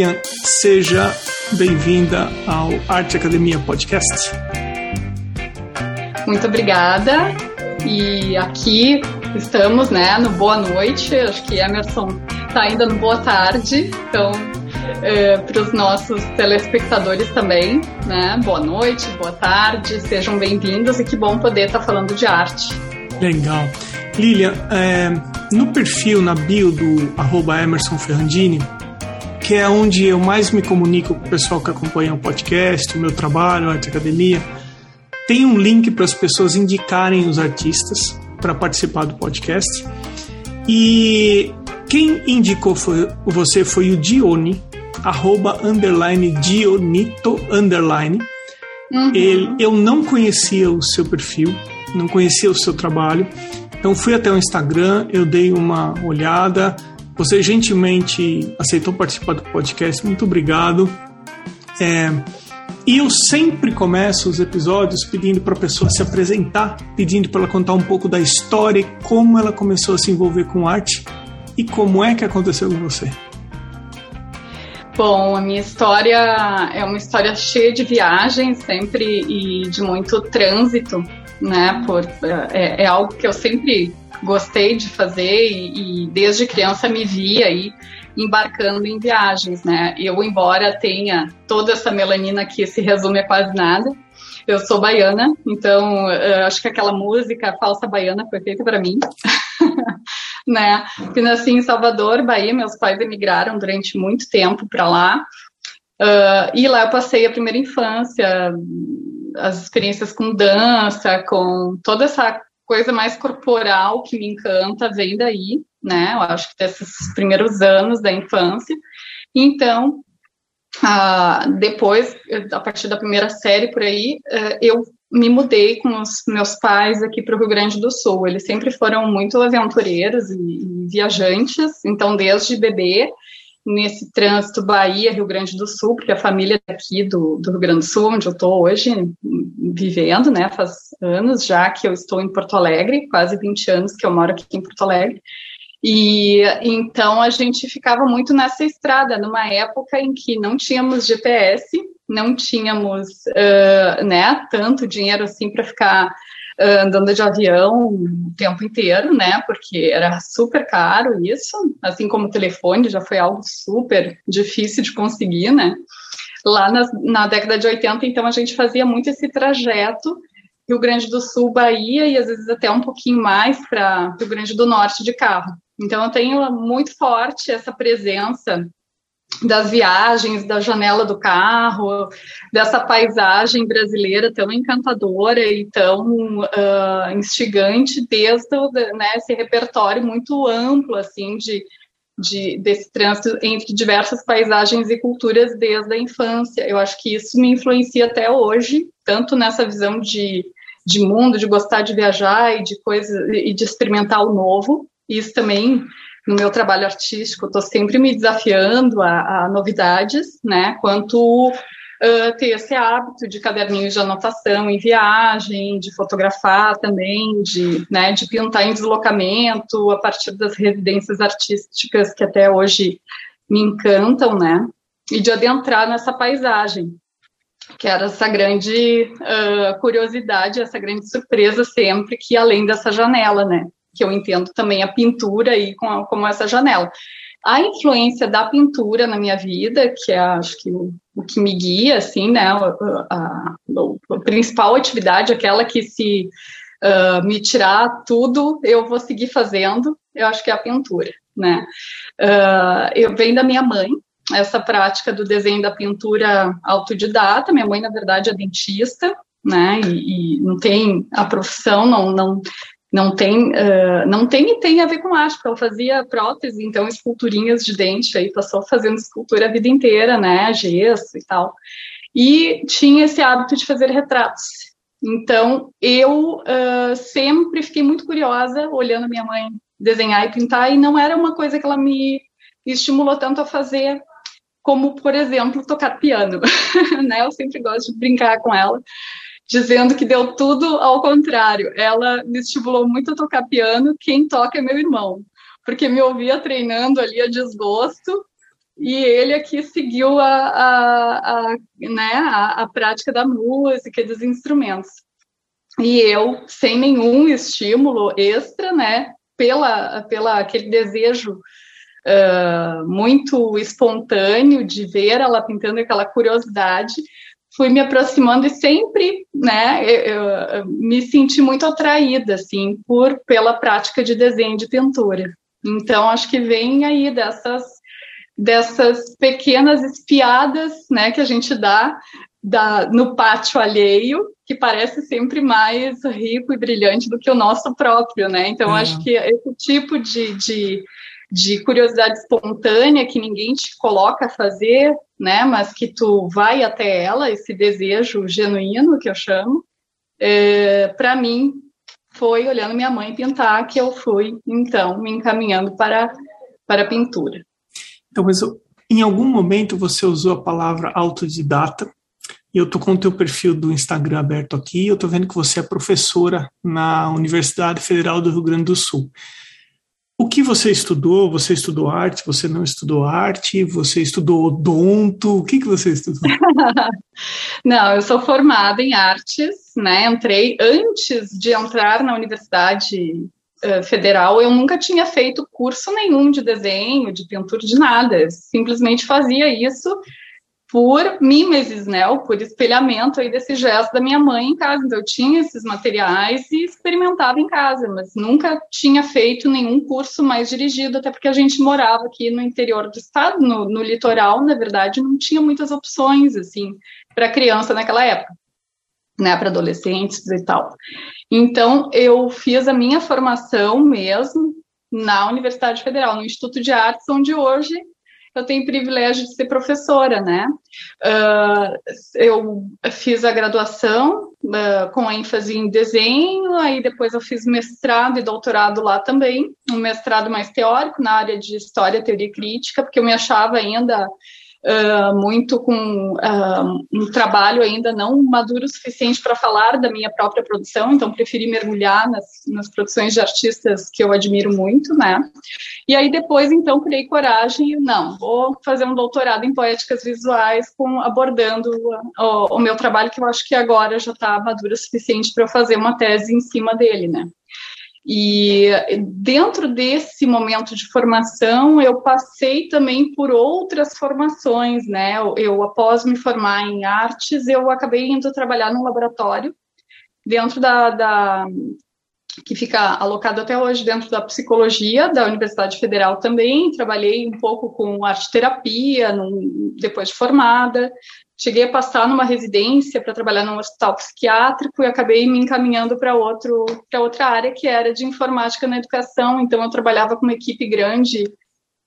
Lilian, seja bem-vinda ao Arte Academia Podcast. Muito obrigada. E aqui estamos, né, no Boa Noite. Acho que Emerson está ainda no Boa Tarde. Então, é, para os nossos telespectadores também, né? Boa noite, boa tarde, sejam bem-vindos e que bom poder estar tá falando de arte. Legal. Lilian, é, no perfil, na bio do arroba Emerson Ferrandini, que é onde eu mais me comunico com o pessoal que acompanha o podcast, o meu trabalho, a Arte Academia, tem um link para as pessoas indicarem os artistas para participar do podcast. E quem indicou foi, você foi o Dione, arroba underline Dionito underline. Uhum. Ele, eu não conhecia o seu perfil, não conhecia o seu trabalho. Então fui até o Instagram, eu dei uma olhada. Você gentilmente aceitou participar do podcast, muito obrigado. É, e eu sempre começo os episódios pedindo para a pessoa se apresentar, pedindo para ela contar um pouco da história, como ela começou a se envolver com arte e como é que aconteceu com você. Bom, a minha história é uma história cheia de viagens sempre e de muito trânsito, né? Por, é, é algo que eu sempre gostei de fazer e, e, desde criança me via aí embarcando em viagens, né? Eu, embora tenha toda essa melanina que se resume a quase nada, eu sou baiana, então acho que aquela música falsa baiana foi feita para mim. né? Porque nasci em Salvador, Bahia, meus pais emigraram durante muito tempo para lá. Uh, e lá eu passei a primeira infância, as experiências com dança, com toda essa coisa mais corporal que me encanta, vem daí, né? Eu acho que desses primeiros anos da infância. Então, uh, depois, a partir da primeira série por aí, uh, eu me mudei com os meus pais aqui para o Rio Grande do Sul. Eles sempre foram muito aventureiros e, e, viajantes, então desde bebê, nesse trânsito Bahia, Rio Grande do Sul, porque a família aqui do, do Rio Grande do Sul, onde eu estou hoje vivendo, né, faz anos já que eu estou em Porto Alegre, quase 20 anos que eu moro aqui em Porto Alegre, e então a gente ficava muito nessa estrada, numa época em que não tínhamos GPS, não tínhamos uh, né, tanto dinheiro assim para ficar andando de avião o tempo inteiro, né? Porque era super caro isso, assim como o telefone já foi algo super difícil de conseguir, né? Lá na, na década de 80, então, a gente fazia muito esse trajeto Rio Grande do Sul, Bahia e às vezes até um pouquinho mais para Rio Grande do Norte de carro. Então eu tenho muito forte essa presença das viagens, da janela do carro, dessa paisagem brasileira tão encantadora e tão uh, instigante, desde né, esse repertório muito amplo assim de, de, desse trânsito entre diversas paisagens e culturas desde a infância. Eu acho que isso me influencia até hoje, tanto nessa visão de, de mundo, de gostar de viajar e de coisas e de experimentar o novo. Isso também no meu trabalho artístico, estou sempre me desafiando a, a novidades, né? Quanto uh, ter esse hábito de caderninhos de anotação em viagem, de fotografar também, de, né, de pintar em deslocamento, a partir das residências artísticas que até hoje me encantam, né? E de adentrar nessa paisagem, que era essa grande uh, curiosidade, essa grande surpresa sempre que além dessa janela, né? Que eu entendo também a pintura aí com, como essa janela. A influência da pintura na minha vida, que é acho que o, o que me guia, assim, né, a, a, a principal atividade, aquela que se uh, me tirar tudo, eu vou seguir fazendo, eu acho que é a pintura, né. Uh, eu venho da minha mãe, essa prática do desenho da pintura autodidata, minha mãe, na verdade, é dentista, né, e, e, não tem a profissão, não, não não tem, uh, não tem e tem a ver com arte, porque ela fazia prótese, então esculturinhas de dente, aí passou fazendo escultura a vida inteira, né, gesso e tal, e tinha esse hábito de fazer retratos. Então, eu uh, sempre fiquei muito curiosa, olhando minha mãe desenhar e pintar, e não era uma coisa que ela me estimulou tanto a fazer, como, por exemplo, tocar piano, né, eu sempre gosto de brincar com ela, dizendo que deu tudo ao contrário. Ela me estimulou muito a tocar piano, quem toca é meu irmão, porque me ouvia treinando ali a desgosto e ele aqui seguiu a, a, a né, a, a prática da música e dos instrumentos. E eu, sem nenhum estímulo extra, né, pela, pela aquele desejo uh, muito espontâneo de ver ela pintando aquela curiosidade, fui me aproximando e sempre, né, eu, eu, me senti muito atraída, assim, por pela prática de desenho de pintura. Então, acho que vem aí dessas dessas pequenas espiadas, né, que a gente dá da, no pátio alheio, que parece sempre mais rico e brilhante do que o nosso próprio, né? Então, é. acho que esse tipo de, de de curiosidade espontânea que ninguém te coloca a fazer, né? Mas que tu vai até ela, esse desejo genuíno que eu chamo. É, para mim foi olhando minha mãe pintar que eu fui então me encaminhando para para a pintura. Então, mas em algum momento você usou a palavra autodidata e eu tô com o teu perfil do Instagram aberto aqui, eu tô vendo que você é professora na Universidade Federal do Rio Grande do Sul. O que você estudou? Você estudou arte? Você não estudou arte? Você estudou odonto? O que, que você estudou? não, eu sou formada em artes, né? Entrei antes de entrar na universidade uh, federal. Eu nunca tinha feito curso nenhum de desenho, de pintura, de nada. Simplesmente fazia isso por mimesis, né, ou por espelhamento aí desse gesto da minha mãe em casa. Então, eu tinha esses materiais e experimentava em casa, mas nunca tinha feito nenhum curso mais dirigido, até porque a gente morava aqui no interior do estado, no, no litoral, na verdade, não tinha muitas opções, assim, para criança naquela época, né, para adolescentes e tal. Então, eu fiz a minha formação mesmo na Universidade Federal, no Instituto de Artes, onde hoje eu tenho o privilégio de ser professora, né? Uh, eu fiz a graduação uh, com ênfase em desenho, aí depois eu fiz mestrado e doutorado lá também, um mestrado mais teórico na área de História, Teoria e Crítica, porque eu me achava ainda uh, muito com uh, um trabalho ainda não maduro o suficiente para falar da minha própria produção, então preferi mergulhar nas, nas produções de artistas que eu admiro muito, né? E aí depois, então, criei coragem e, não, vou fazer um doutorado em poéticas visuais com, abordando o, o meu trabalho, que eu acho que agora já está maduro o suficiente para eu fazer uma tese em cima dele, né? E dentro desse momento de formação, eu passei também por outras formações, né? Eu, eu, após me formar em artes, eu acabei indo trabalhar num laboratório dentro da, da que fica alocado até hoje dentro da psicologia da Universidade Federal também. Trabalhei um pouco com arte terapia depois de formada. Cheguei a passar numa residência para trabalhar num hospital psiquiátrico e acabei me encaminhando para outro para outra área que era de informática na educação. Então eu trabalhava com uma equipe grande,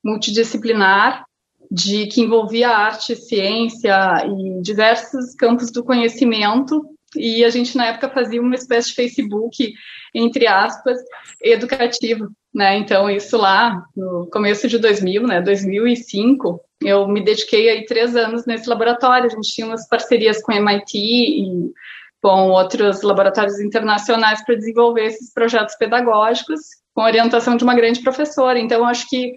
multidisciplinar, de que envolvia arte, ciência e diversos campos do conhecimento. E a gente na época fazia uma espécie de Facebook entre aspas educativo, né? Então isso lá no começo de 2000, né? 2005 eu me dediquei aí três anos nesse laboratório. A gente tinha umas parcerias com MIT e com outros laboratórios internacionais para desenvolver esses projetos pedagógicos com orientação de uma grande professora. Então, acho que,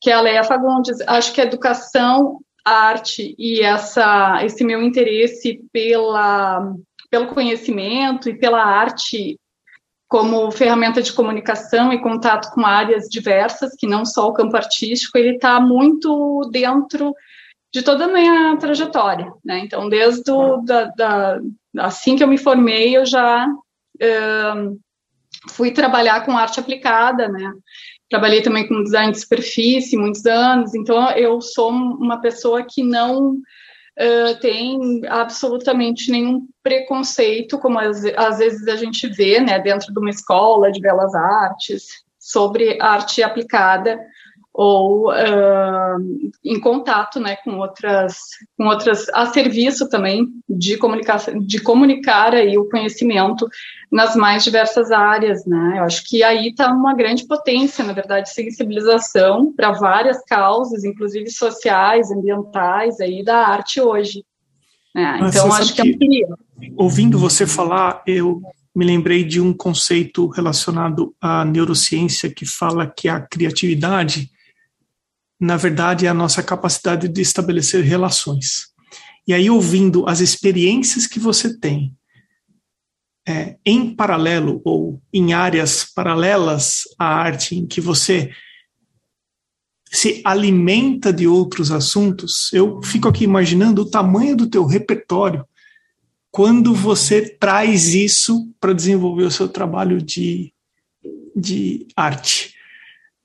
que a Leia Fagundes, acho que a educação, a arte e essa, esse meu interesse pela, pelo conhecimento e pela arte como ferramenta de comunicação e contato com áreas diversas, que não só o campo artístico, ele está muito dentro de toda a minha trajetória, né? Então, desde o, da, da, assim que eu me formei, eu já uh, fui trabalhar com arte aplicada, né? Trabalhei também com design de superfície muitos anos, então eu sou uma pessoa que não tem absolutamente nenhum preconceito, como às, às vezes a gente vê né, dentro de uma escola de belas artes, sobre arte aplicada ou uh, em contato né, com outras, com outras a serviço também de comunicação, de comunicar aí o conhecimento nas mais diversas áreas, né? Eu acho que aí está uma grande potência, na verdade, sensibilização para várias causas, inclusive sociais, ambientais, aí da arte hoje. Né? Então acho que, que ouvindo você falar, eu me lembrei de um conceito relacionado à neurociência que fala que a criatividade na verdade, é a nossa capacidade de estabelecer relações. E aí, ouvindo as experiências que você tem é, em paralelo ou em áreas paralelas à arte, em que você se alimenta de outros assuntos, eu fico aqui imaginando o tamanho do teu repertório quando você traz isso para desenvolver o seu trabalho de, de arte.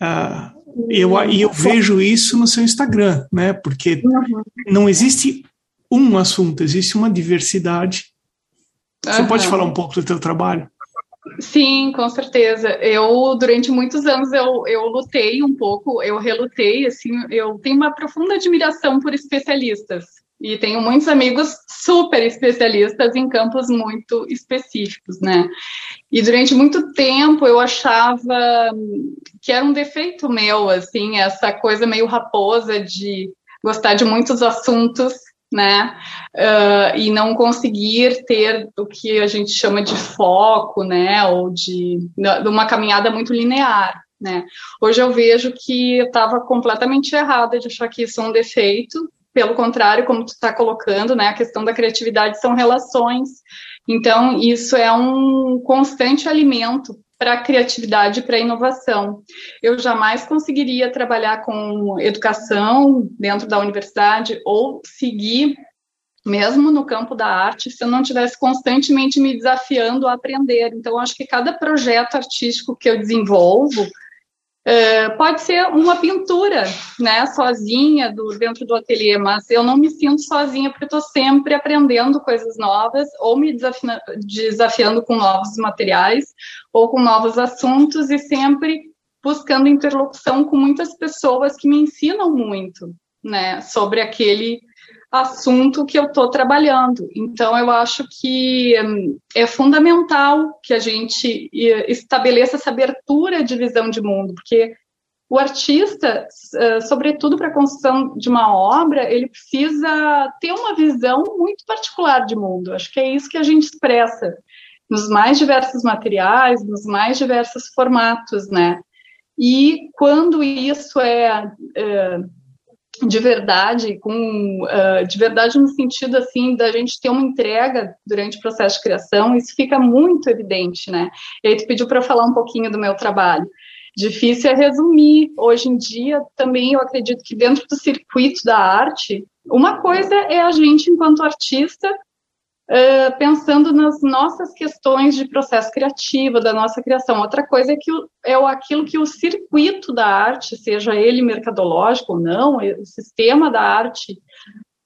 Uh, eu, e eu vejo isso no seu Instagram, né? Porque uhum. não existe um assunto, existe uma diversidade. Você uhum. pode falar um pouco do teu trabalho? Sim, com certeza. Eu, durante muitos anos, eu, eu lutei um pouco, eu relutei, assim, eu tenho uma profunda admiração por especialistas. E tenho muitos amigos super especialistas em campos muito específicos, né? E durante muito tempo eu achava que era um defeito meu, assim, essa coisa meio raposa de gostar de muitos assuntos né? Uh, e não conseguir ter o que a gente chama de foco, né? Ou de, de uma caminhada muito linear, né? Hoje eu vejo que eu estava completamente errada de achar que isso é um defeito. Pelo contrário, como tu está colocando, né? A questão da criatividade são relações. Então, isso é um constante alimento para a criatividade e para a inovação. Eu jamais conseguiria trabalhar com educação dentro da universidade ou seguir mesmo no campo da arte, se eu não tivesse constantemente me desafiando a aprender. Então, acho que cada projeto artístico que eu desenvolvo, é, pode ser uma pintura, né, sozinha do, dentro do ateliê, mas eu não me sinto sozinha porque estou sempre aprendendo coisas novas ou me desafiando, desafiando com novos materiais ou com novos assuntos e sempre buscando interlocução com muitas pessoas que me ensinam muito, né, sobre aquele assunto que eu estou trabalhando. Então, eu acho que hum, é fundamental que a gente estabeleça essa abertura de visão de mundo, porque o artista, sobretudo para a construção de uma obra, ele precisa ter uma visão muito particular de mundo. Acho que é isso que a gente expressa nos mais diversos materiais, nos mais diversos formatos, né? E quando isso é, é de verdade, com uh, de verdade no sentido assim da gente ter uma entrega durante o processo de criação, isso fica muito evidente, né? E aí tu pediu para falar um pouquinho do meu trabalho. Difícil é resumir. Hoje em dia, também eu acredito que dentro do circuito da arte, uma coisa é a gente, enquanto artista, uh, pensando nas nossas questões de processo criativo, da nossa criação. Outra coisa é que o, é aquilo que o circuito da arte, seja ele mercadológico ou não, o sistema da arte,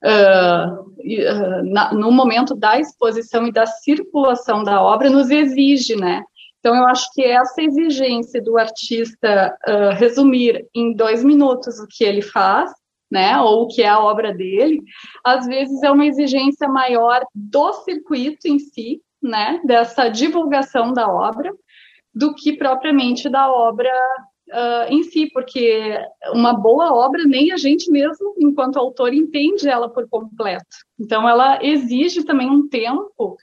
uh, na, no momento da exposição e da circulação da obra, nos exige, né? Então, eu acho que essa exigência do artista resumir em dois minutos o que ele faz né, ou o que é a obra dele, às vezes é uma exigência maior do circuito em si, né, dessa divulgação da obra, do que propriamente da obra uh, em si, porque uma boa obra nem a gente mesmo, enquanto autor, entende ela por completo. Então, ela exige também um tempo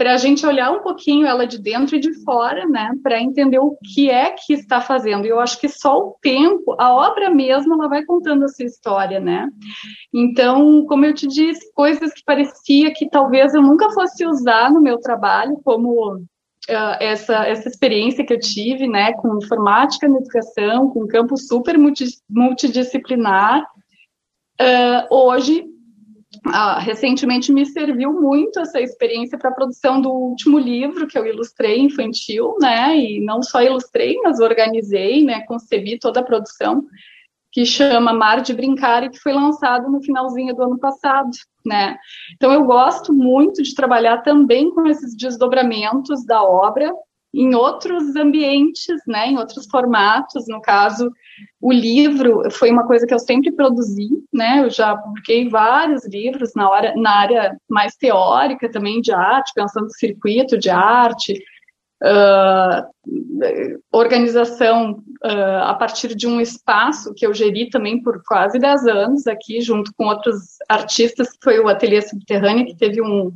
para a gente olhar um pouquinho ela de dentro e de fora, né, para entender o que é que está fazendo. E eu acho que só o tempo, a obra mesma, ela vai contando a sua história, né? Então, como eu te disse, coisas que parecia que talvez eu nunca fosse usar no meu trabalho, como uh, essa, essa experiência que eu tive, né, com informática na educação, com um campo super multi, multidisciplinar, uh, hoje ah, recentemente me serviu muito essa experiência para a produção do último livro que eu ilustrei infantil, né? E não só ilustrei, mas organizei, né? Concebi toda a produção que chama Mar de Brincar e que foi lançado no finalzinho do ano passado, né? Então eu gosto muito de trabalhar também com esses desdobramentos da obra em outros ambientes, né, em outros formatos. No caso, o livro foi uma coisa que eu sempre produzi, né? Eu já publiquei vários livros na, hora, na área mais teórica também de arte, pensando no circuito de arte, uh, organização uh, a partir de um espaço que eu geri também por quase 10 anos aqui, junto com outros artistas, que foi o Ateliê Subterrâneo, que teve um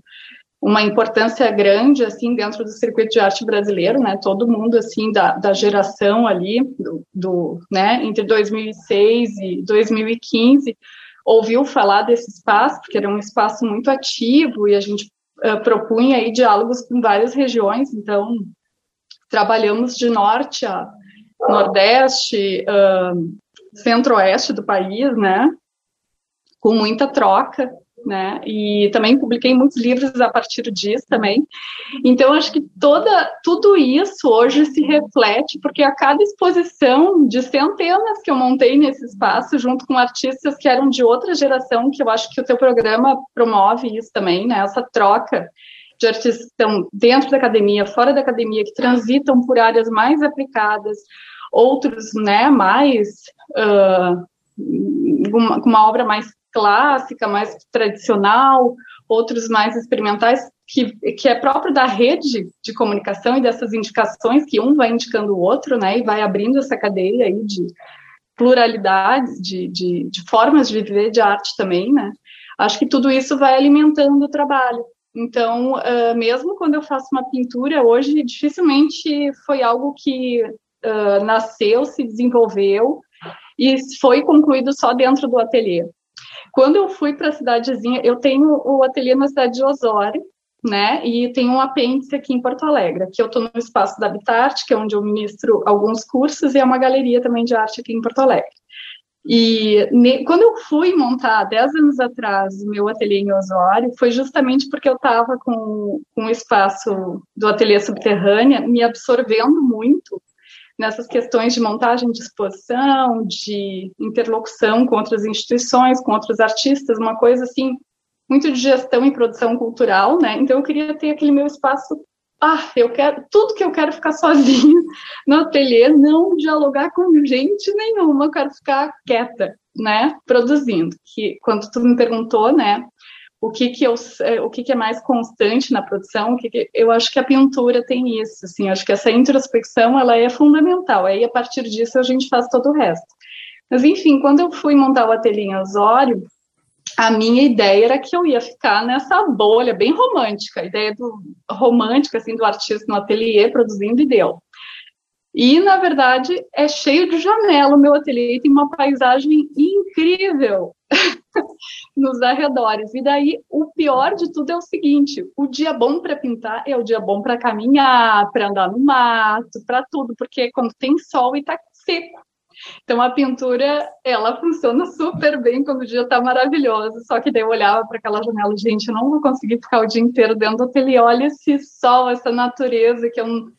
uma importância grande assim dentro do circuito de arte brasileiro, né? Todo mundo assim da, da geração ali do, do, né, entre 2006 e 2015 ouviu falar desse espaço, porque era um espaço muito ativo e a gente uh, propunha aí diálogos com várias regiões, então trabalhamos de norte a nordeste, uh, centro-oeste do país, né? Com muita troca né? E também publiquei muitos livros a partir disso também. Então acho que toda tudo isso hoje se reflete porque a cada exposição de centenas que eu montei nesse espaço junto com artistas que eram de outra geração, que eu acho que o teu programa promove isso também, né? Essa troca de artistas que estão dentro da academia, fora da academia, que transitam por áreas mais aplicadas, outros, né, mais uh, uma, uma obra mais clássica, mais tradicional, outros mais experimentais, que, que é próprio da rede de comunicação e dessas indicações que um vai indicando o outro, né, e vai abrindo essa cadeia aí de pluralidades, de, de, de formas de viver de arte também, né. Acho que tudo isso vai alimentando o trabalho. Então, uh, mesmo quando eu faço uma pintura hoje, dificilmente foi algo que uh, nasceu, se desenvolveu e foi concluído só dentro do ateliê. Quando eu fui para a cidadezinha, eu tenho o ateliê na cidade de Osório, né? E tenho um apêndice aqui em Porto Alegre, que eu estou no espaço da Habitat, que é onde eu ministro alguns cursos, e é uma galeria também de arte aqui em Porto Alegre. E ne, quando eu fui montar, 10 anos atrás, o meu ateliê em Osório, foi justamente porque eu estava com, com o espaço do ateliê subterrânea me absorvendo muito nessas questões de montagem de exposição, de interlocução com outras instituições, com outros artistas, uma coisa assim muito de gestão e produção cultural, né? Então eu queria ter aquele meu espaço. Ah, eu quero tudo que eu quero ficar sozinha no ateliê, não dialogar com gente nenhuma, eu quero ficar quieta, né? Produzindo. Que quando tu me perguntou, né? O que que eu é, o que que é mais constante na produção o que, que eu acho que a pintura tem isso assim acho que essa introspecção ela é fundamental aí a partir disso a gente faz todo o resto. Mas enfim quando eu fui montar o ateliê em Osório a minha ideia era que eu ia ficar nessa bolha bem romântica a ideia do romântica assim do artista no ateliê produzindo e deu. E, na verdade, é cheio de janela o meu ateliê, tem uma paisagem incrível nos arredores. E daí, o pior de tudo é o seguinte: o dia bom para pintar é o dia bom para caminhar, para andar no mato, para tudo, porque quando tem sol e está seco. Então a pintura, ela funciona super bem quando o dia está maravilhoso. Só que daí eu olhava para aquela janela, gente, eu não vou conseguir ficar o dia inteiro dentro do ateliê. Olha esse sol, essa natureza que é um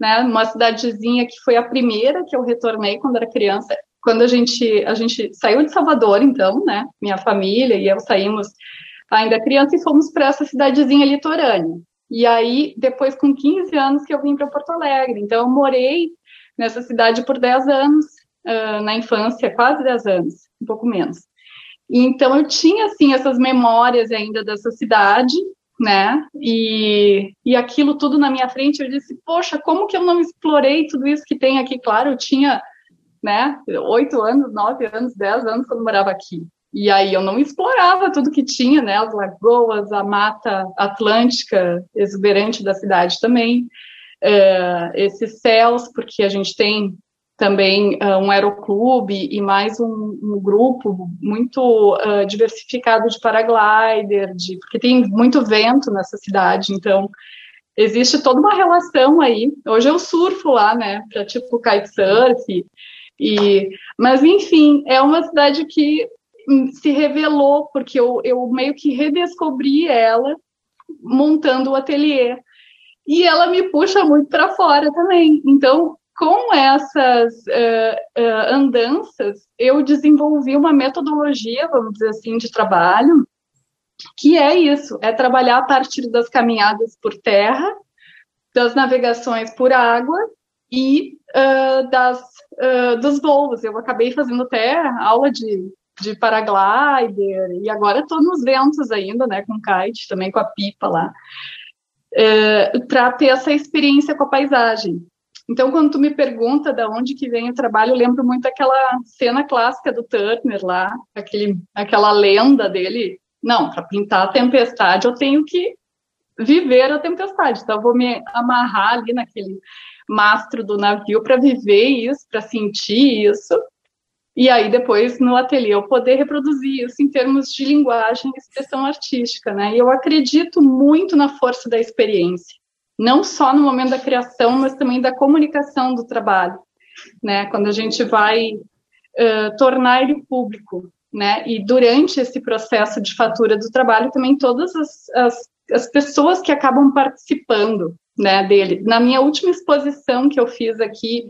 né, uma cidadezinha que foi a primeira que eu retornei quando era criança. Quando a gente a gente saiu de Salvador, então, né, minha família e eu saímos ainda criança e fomos para essa cidadezinha litorânea. E aí, depois com 15 anos que eu vim para Porto Alegre. Então, eu morei nessa cidade por 10 anos, uh, na infância, quase 10 anos, um pouco menos. Então, eu tinha, assim, essas memórias ainda dessa cidade, né? E, e aquilo tudo na minha frente, eu disse, poxa, como que eu não explorei tudo isso que tem aqui? Claro, eu tinha, né, oito anos, nove anos, dez anos quando morava aqui. E aí eu não explorava tudo que tinha, né? As lagoas, a mata atlântica exuberante da cidade também, uh, esses céus, porque a gente tem também uh, um aeroclube e mais um, um grupo muito uh, diversificado de paraglider, de, porque tem muito vento nessa cidade, então existe toda uma relação aí. Hoje eu surfo lá, né, tipo kitesurf, e, mas enfim, é uma cidade que se revelou, porque eu, eu meio que redescobri ela montando o ateliê. E ela me puxa muito para fora também. Então, com essas uh, uh, andanças, eu desenvolvi uma metodologia, vamos dizer assim, de trabalho, que é isso: é trabalhar a partir das caminhadas por terra, das navegações por água e uh, das, dos voos. Eu acabei fazendo até aula de, de paraglider e agora estou nos ventos ainda, né, com kite, também com a pipa lá. para ter essa experiência com a paisagem. Então, quando tu me pergunta de onde que vem o trabalho, eu lembro muito aquela cena clássica do Turner lá, aquele, aquela lenda dele. Não, para pintar a tempestade eu tenho que viver a tempestade. Então, eu vou me amarrar ali naquele mastro do navio para viver isso, para sentir isso. E aí, depois, no ateliê, eu poder reproduzir isso em termos de linguagem e expressão artística, né? E eu acredito muito na força da experiência, não só no momento da criação, mas também da comunicação do trabalho, né? Quando a gente vai uh, tornar ele público, né? E durante esse processo de fatura do trabalho, também todas as, as, as pessoas que acabam participando, né, dele. Na minha última exposição que eu fiz aqui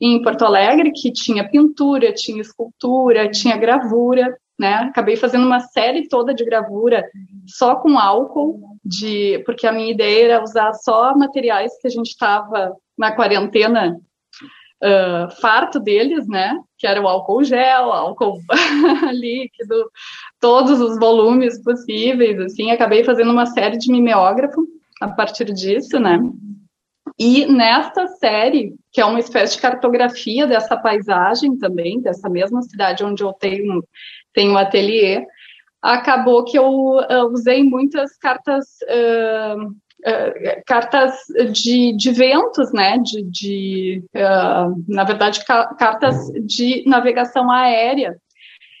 em Porto Alegre, que tinha pintura, tinha escultura, tinha gravura, né? Acabei fazendo uma série toda de gravura só com álcool, de porque a minha ideia era usar só materiais que a gente estava na quarentena uh, farto deles, né? Que era o álcool gel, álcool líquido, todos os volumes possíveis, assim. Acabei fazendo uma série de mimeógrafo a partir disso, né? E nesta série, que é uma espécie de cartografia dessa paisagem também, dessa mesma cidade onde eu tenho, tenho um ateliê, acabou que eu uh, usei muitas cartas uh, uh, cartas de, de ventos, né? De, de na verdade, ca cartas de navegação aérea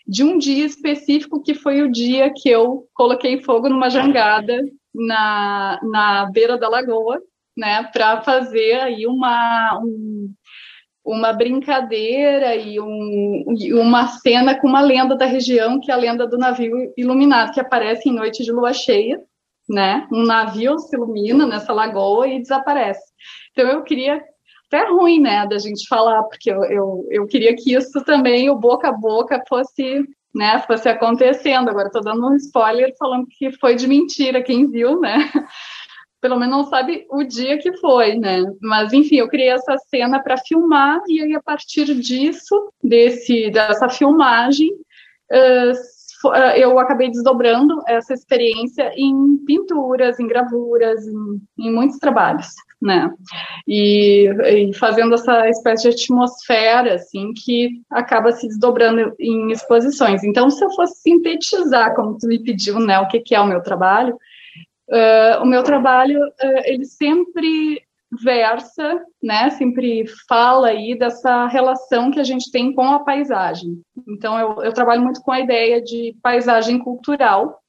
de um dia específico que foi o dia que eu coloquei fogo numa jangada na, na beira da lagoa né, para fazer aí uma, um, uma brincadeira e, um, e uma cena com uma lenda da região, que é a lenda do navio iluminado, que aparece em noite de lua cheia, né? Um navio se ilumina nessa lagoa e desaparece. Então eu queria até ruim, né, da gente falar, porque eu, eu, eu queria que isso também, o boca a boca, fosse, né, fosse acontecendo. Agora estou dando um spoiler falando que foi de mentira, quem viu, né? pelo menos não sabe o dia que foi, né? Mas enfim, eu criei essa cena para filmar e aí a partir disso, desse dessa filmagem, eu acabei desdobrando essa experiência em pinturas, em gravuras, em, em muitos trabalhos, né? E, e, fazendo essa espécie de atmosfera, assim, que acaba se desdobrando em exposições. Então, se eu fosse sintetizar, como tu me pediu, né, o que, que é o meu trabalho, Uh, o meu trabalho, uh, ele sempre versa, né, sempre fala aí dessa relação que a gente tem com a paisagem. Então, eu, eu trabalho muito com a ideia de paisagem cultural,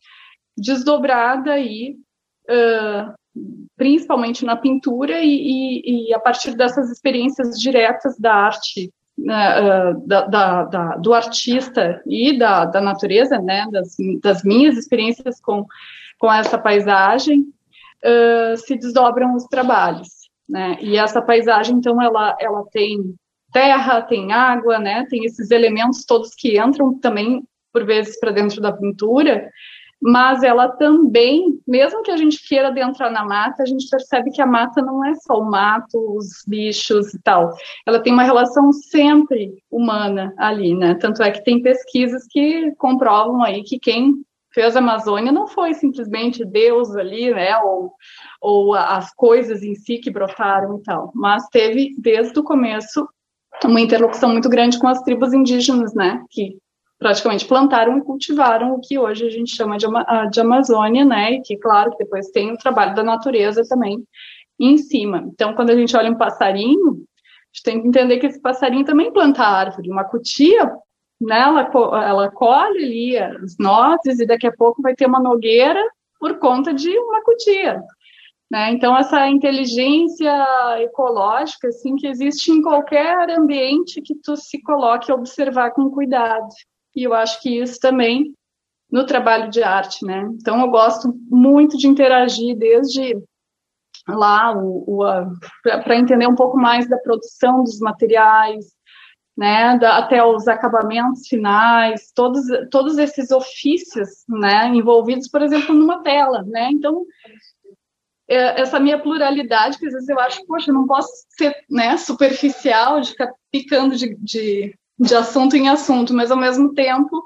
desdobrada aí, uh, principalmente na pintura e, e, e, a partir dessas experiências diretas da arte, né, da, da, da, do artista e da, da natureza, né, das, das minhas experiências com com essa paisagem, uh, se desdobram os trabalhos. Né? E essa paisagem, então, ela, ela tem terra, tem água, né? tem esses elementos todos que entram também, por vezes, para dentro da pintura, mas ela também, mesmo que a gente queira adentrar na mata, a gente percebe que a mata não é só o mato, os bichos e tal. Ela tem uma relação sempre humana ali, né? Tanto é que tem pesquisas que comprovam aí que quem fez a Amazônia não foi simplesmente Deus ali, né, ou, ou as coisas em si que brotaram e tal, mas teve desde o começo uma interlocução muito grande com as tribos indígenas, né, que praticamente plantaram e cultivaram o que hoje a gente chama de, de Amazônia, né, e que, claro, que depois tem o trabalho da natureza também em cima. Então, quando a gente olha um passarinho, a gente tem que entender que esse passarinho também planta árvore. Uma cutia né, ela, ela colhe ali as nozes e daqui a pouco vai ter uma nogueira por conta de uma cutia. Né? Então, essa inteligência ecológica assim, que existe em qualquer ambiente que tu se coloque a observar com cuidado. E eu acho que isso também no trabalho de arte. Né? Então, eu gosto muito de interagir desde lá para entender um pouco mais da produção dos materiais, né, da, até os acabamentos finais, todos, todos esses ofícios, né, envolvidos, por exemplo, numa tela, né, então é, essa minha pluralidade, que às vezes eu acho, poxa, eu não posso ser, né, superficial, de ficar picando de, de, de assunto em assunto, mas ao mesmo tempo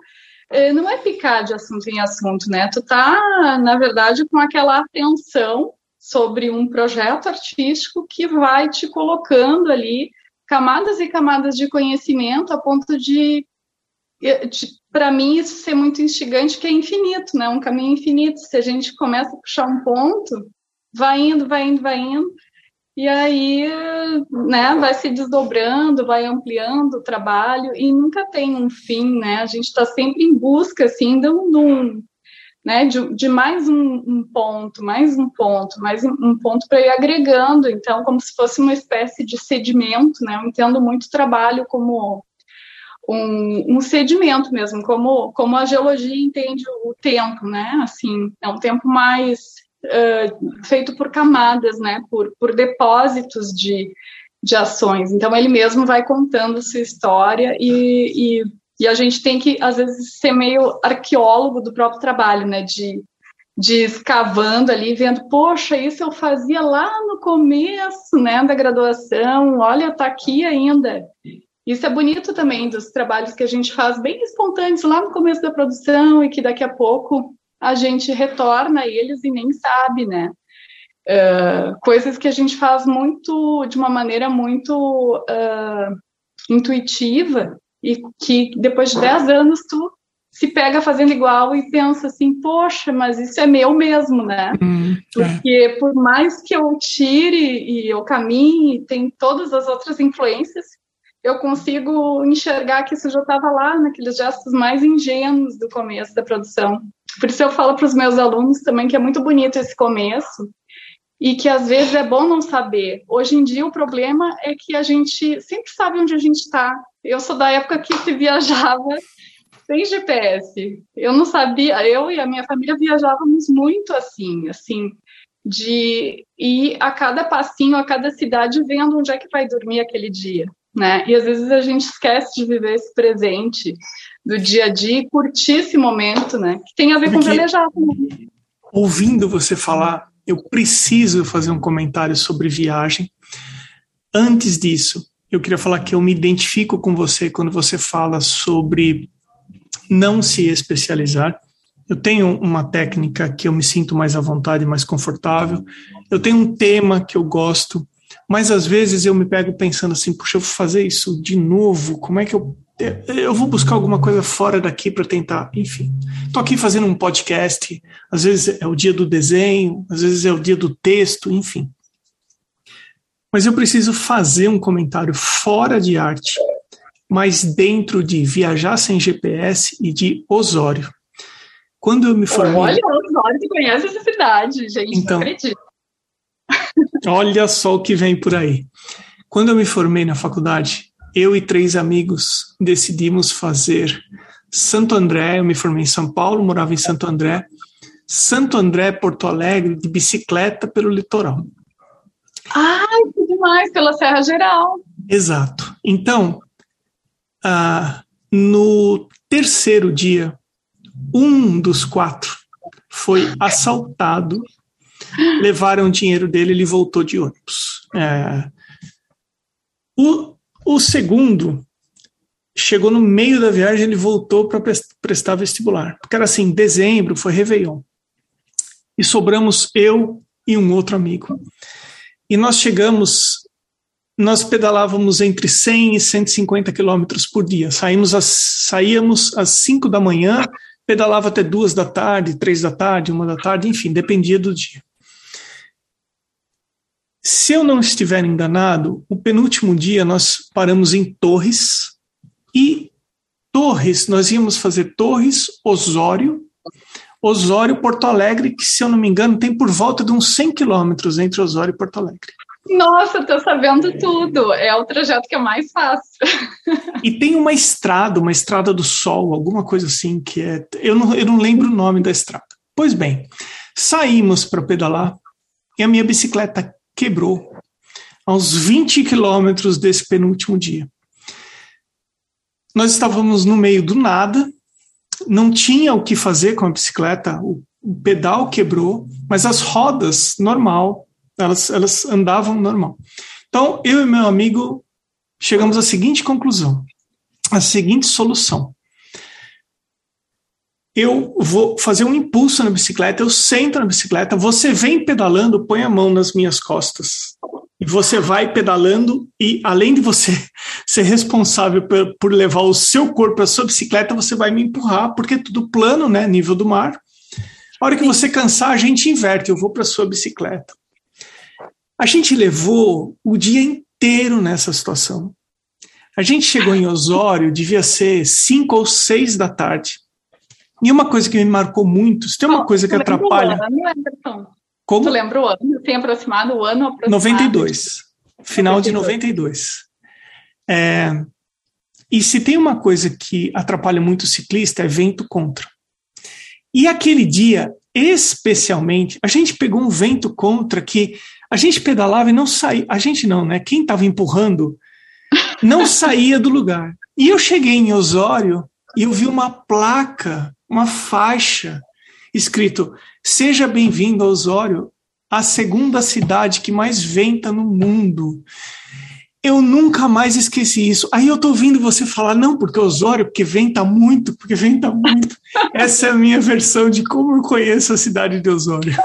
é, não é picar de assunto em assunto, né, tu tá, na verdade, com aquela atenção sobre um projeto artístico que vai te colocando ali camadas e camadas de conhecimento a ponto de, de para mim, isso ser muito instigante, que é infinito, né? Um caminho infinito. Se a gente começa a puxar um ponto, vai indo, vai indo, vai indo. E aí, né, vai se desdobrando, vai ampliando o trabalho e nunca tem um fim, né? A gente está sempre em busca, assim, de um, né, de, de mais um, um, ponto, mais um ponto, mais um ponto para ir agregando. Então, como se fosse uma espécie de sedimento, né? Eu entendo muito trabalho como um, um sedimento mesmo, como, como a geologia entende o tempo, né? Assim, é um tempo mais feito por camadas, né, por, por depósitos de, de ações. Então, ele mesmo vai contando sua história e, e, e, a gente tem que, às vezes, ser meio arqueólogo do próprio trabalho, né, de, de escavando ali, vendo, poxa, isso eu fazia lá no começo, né, da graduação, olha, tá aqui ainda. Isso é bonito também dos trabalhos que a gente faz bem espontâneos lá no começo da produção e que daqui a pouco a gente retorna a eles e nem sabe, né? Uh, coisas que a gente faz muito, de uma maneira muito uh, intuitiva e que depois de 10 anos tu se pega fazendo igual e pensa assim, poxa, mas isso é meu mesmo, né? Hum, é. Porque por mais que eu tire e eu caminhe, tem todas as outras influências, eu consigo enxergar que isso já estava lá naqueles gestos mais ingênuos do começo da produção. Por isso eu falo para os meus alunos também que é muito bonito esse começo e que às vezes é bom não saber. Hoje em dia o problema é que a gente sempre sabe onde a gente está. Eu sou da época que se viajava sem GPS. Eu não sabia, eu e a minha família viajávamos muito assim, assim, de ir a cada passinho, a cada cidade, vendo onde é que vai dormir aquele dia, né? E às vezes a gente esquece de viver esse presente, do dia a dia e curtir esse momento, né? Que tem a ver Porque, com velejar também. Ouvindo você falar, eu preciso fazer um comentário sobre viagem. Antes disso, eu queria falar que eu me identifico com você quando você fala sobre não se especializar. Eu tenho uma técnica que eu me sinto mais à vontade, mais confortável. Eu tenho um tema que eu gosto, mas às vezes eu me pego pensando assim, puxa, eu vou fazer isso de novo, como é que eu eu vou buscar alguma coisa fora daqui para tentar, enfim. Estou aqui fazendo um podcast, às vezes é o dia do desenho, às vezes é o dia do texto, enfim. Mas eu preciso fazer um comentário fora de arte, mas dentro de viajar sem GPS e de Osório. Quando eu me formei. Olha, Osório, conhece essa cidade, gente, então, não acredito. Olha só o que vem por aí. Quando eu me formei na faculdade, eu e três amigos decidimos fazer Santo André. Eu me formei em São Paulo, morava em Santo André. Santo André, Porto Alegre, de bicicleta pelo litoral. Ai, que demais, pela Serra Geral. Exato. Então, ah, no terceiro dia, um dos quatro foi assaltado, levaram o dinheiro dele, ele voltou de ônibus. É, o, o segundo chegou no meio da viagem, ele voltou para prestar vestibular. Porque era assim, dezembro, foi Réveillon. E sobramos eu e um outro amigo. E nós chegamos, nós pedalávamos entre 100 e 150 quilômetros por dia. Saímos às, saíamos às 5 da manhã, pedalava até duas da tarde, três da tarde, uma da tarde, enfim, dependia do dia. Se eu não estiver enganado, o penúltimo dia nós paramos em Torres e Torres, nós íamos fazer Torres, Osório, Osório, Porto Alegre, que se eu não me engano tem por volta de uns 100 quilômetros entre Osório e Porto Alegre. Nossa, estou sabendo tudo. É o trajeto que é mais fácil. e tem uma estrada, uma estrada do sol, alguma coisa assim, que é. Eu não, eu não lembro o nome da estrada. Pois bem, saímos para pedalar e a minha bicicleta quebrou aos 20 quilômetros desse penúltimo dia. Nós estávamos no meio do nada, não tinha o que fazer com a bicicleta, o, pedal quebrou, mas as rodas, normal, elas, elas andavam normal. Então, eu e meu amigo chegamos à seguinte conclusão, à seguinte solução eu vou fazer um impulso na bicicleta, eu sento na bicicleta, você vem pedalando, põe a mão nas minhas costas. E você vai pedalando, e além de você ser responsável por, por levar o seu corpo à sua bicicleta, você vai me empurrar, porque é tudo plano, né? Nível do mar. A hora que você cansar, a gente inverte, eu vou para a sua bicicleta. A gente levou o dia inteiro nessa situação. A gente chegou em Osório, devia ser cinco ou seis da tarde. E uma coisa que me marcou muito, se tem uma coisa que atrapalha. Ano, Como? Tu lembra o ano? Tem aproximado o ano aproximado? 92. Final 92. de 92. É, e se tem uma coisa que atrapalha muito o ciclista é vento contra. E aquele dia, especialmente, a gente pegou um vento contra que a gente pedalava e não saía. A gente não, né? Quem estava empurrando não saía do lugar. E eu cheguei em Osório e eu vi uma placa, uma faixa escrito: Seja bem-vindo a Osório, a segunda cidade que mais venta no mundo. Eu nunca mais esqueci isso. Aí eu tô ouvindo você falar, não, porque Osório, porque venta muito, porque venta muito. Essa é a minha versão de como eu conheço a cidade de Osório.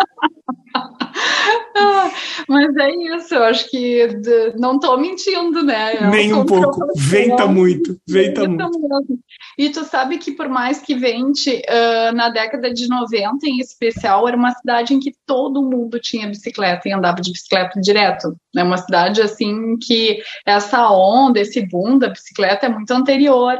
Mas é isso, eu acho que não estou mentindo, né? É Nem um pouco, venta muito, venta, venta muito. E tu sabe que por mais que vente, uh, na década de 90 em especial, era uma cidade em que todo mundo tinha bicicleta e andava de bicicleta direto. É uma cidade assim que essa onda, esse boom da bicicleta é muito anterior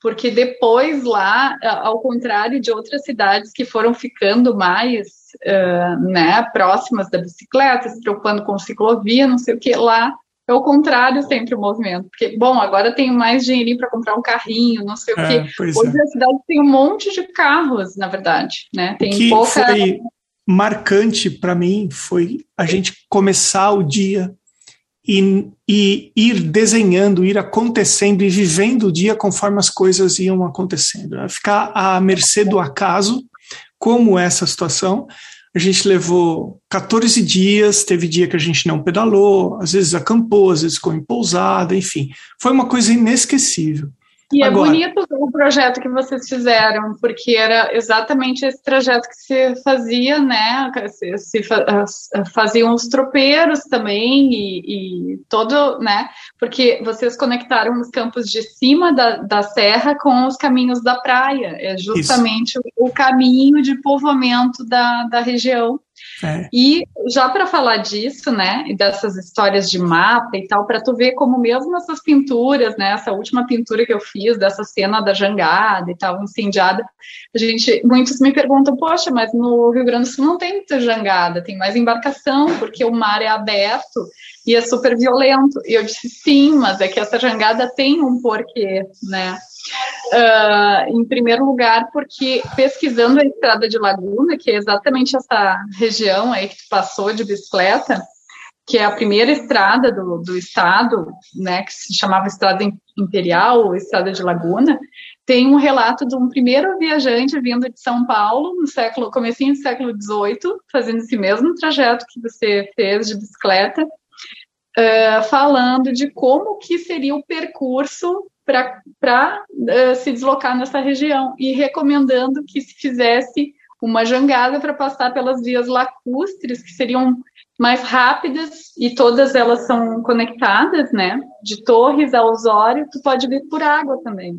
porque depois lá, ao contrário de outras cidades que foram ficando mais uh, né, próximas da bicicleta, se preocupando com ciclovia, não sei o que, lá é o contrário sempre o movimento. Porque, bom, agora tenho mais dinheirinho para comprar um carrinho, não sei é, o quê. Hoje é. a cidade tem um monte de carros, na verdade, né? Tem o que pouca... foi marcante para mim foi a gente começar o dia e, e, ir desenhando, ir acontecendo e vivendo o dia conforme as coisas iam acontecendo. Ficar à mercê do acaso, como essa situação. A gente levou 14 dias, teve dia que a gente não pedalou, às vezes acampou, às vezes ficou em pousada, enfim. Foi uma coisa inesquecível. E é Agora, é bonito o projeto que vocês fizeram, porque era exatamente esse trajeto que se fazia, né? Se, se faziam os tropeiros também e, e, todo, né? Porque vocês conectaram os campos de cima da, da serra com os caminhos da praia. É justamente o, o caminho de povoamento da, da região. É. E já para falar disso, né, dessas histórias de mapa e tal, para tu ver como mesmo essas pinturas, né, essa última pintura que eu fiz dessa cena da jangada e tal, incendiada, a gente, muitos me perguntam, poxa, mas no Rio Grande do Sul não tem muita jangada, tem mais embarcação, porque o mar é aberto e é super violento. E eu disse, sim, mas é que essa jangada tem um porquê, né? Uh, em primeiro lugar, porque pesquisando a estrada de Laguna, que é exatamente essa região aí que tu passou de bicicleta, que é a primeira estrada do, do estado, né, que se chamava Estrada Imperial ou Estrada de Laguna, tem um relato de um primeiro viajante vindo de São Paulo no século, comecinho do século XVIII, fazendo esse mesmo trajeto que você fez de bicicleta, uh, falando de como que seria o percurso para uh, se deslocar nessa região e recomendando que se fizesse uma jangada para passar pelas vias lacustres, que seriam mais rápidas e todas elas são conectadas, né? De Torres a Osório, tu pode vir por água também.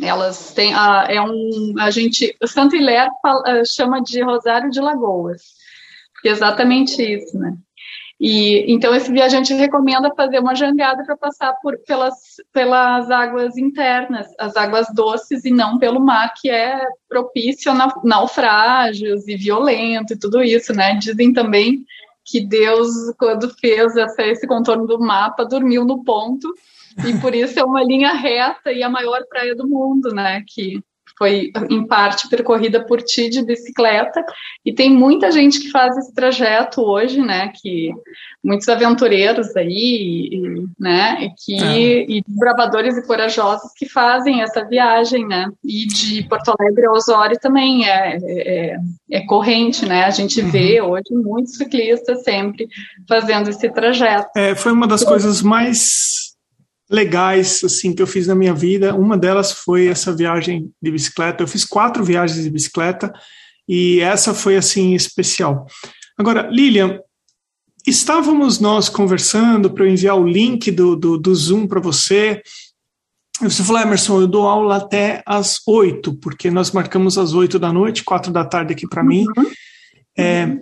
Elas têm a, é um a gente o Santo Hilaire chama de Rosário de Lagoas, porque é exatamente isso, né? E então esse viajante recomenda fazer uma jangada para passar por, pelas, pelas águas internas, as águas doces e não pelo mar que é propício a naufrágios e violento e tudo isso, né? Dizem também que Deus, quando fez essa, esse contorno do mapa, dormiu no ponto e por isso é uma linha reta e a maior praia do mundo, né? Que foi em parte percorrida por ti de bicicleta, e tem muita gente que faz esse trajeto hoje, né, que muitos aventureiros aí, e, né, e que é. e bravadores e corajosos que fazem essa viagem, né, e de Porto Alegre a Osório também é, é, é corrente, né, a gente uhum. vê hoje muitos ciclistas sempre fazendo esse trajeto. É, foi uma das coisas mais legais assim que eu fiz na minha vida. Uma delas foi essa viagem de bicicleta. Eu fiz quatro viagens de bicicleta e essa foi assim especial. Agora, Lilian, estávamos nós conversando para eu enviar o link do, do, do Zoom para você. Você falou, Emerson, eu dou aula até às oito, porque nós marcamos às oito da noite, quatro da tarde aqui para uhum. mim. É,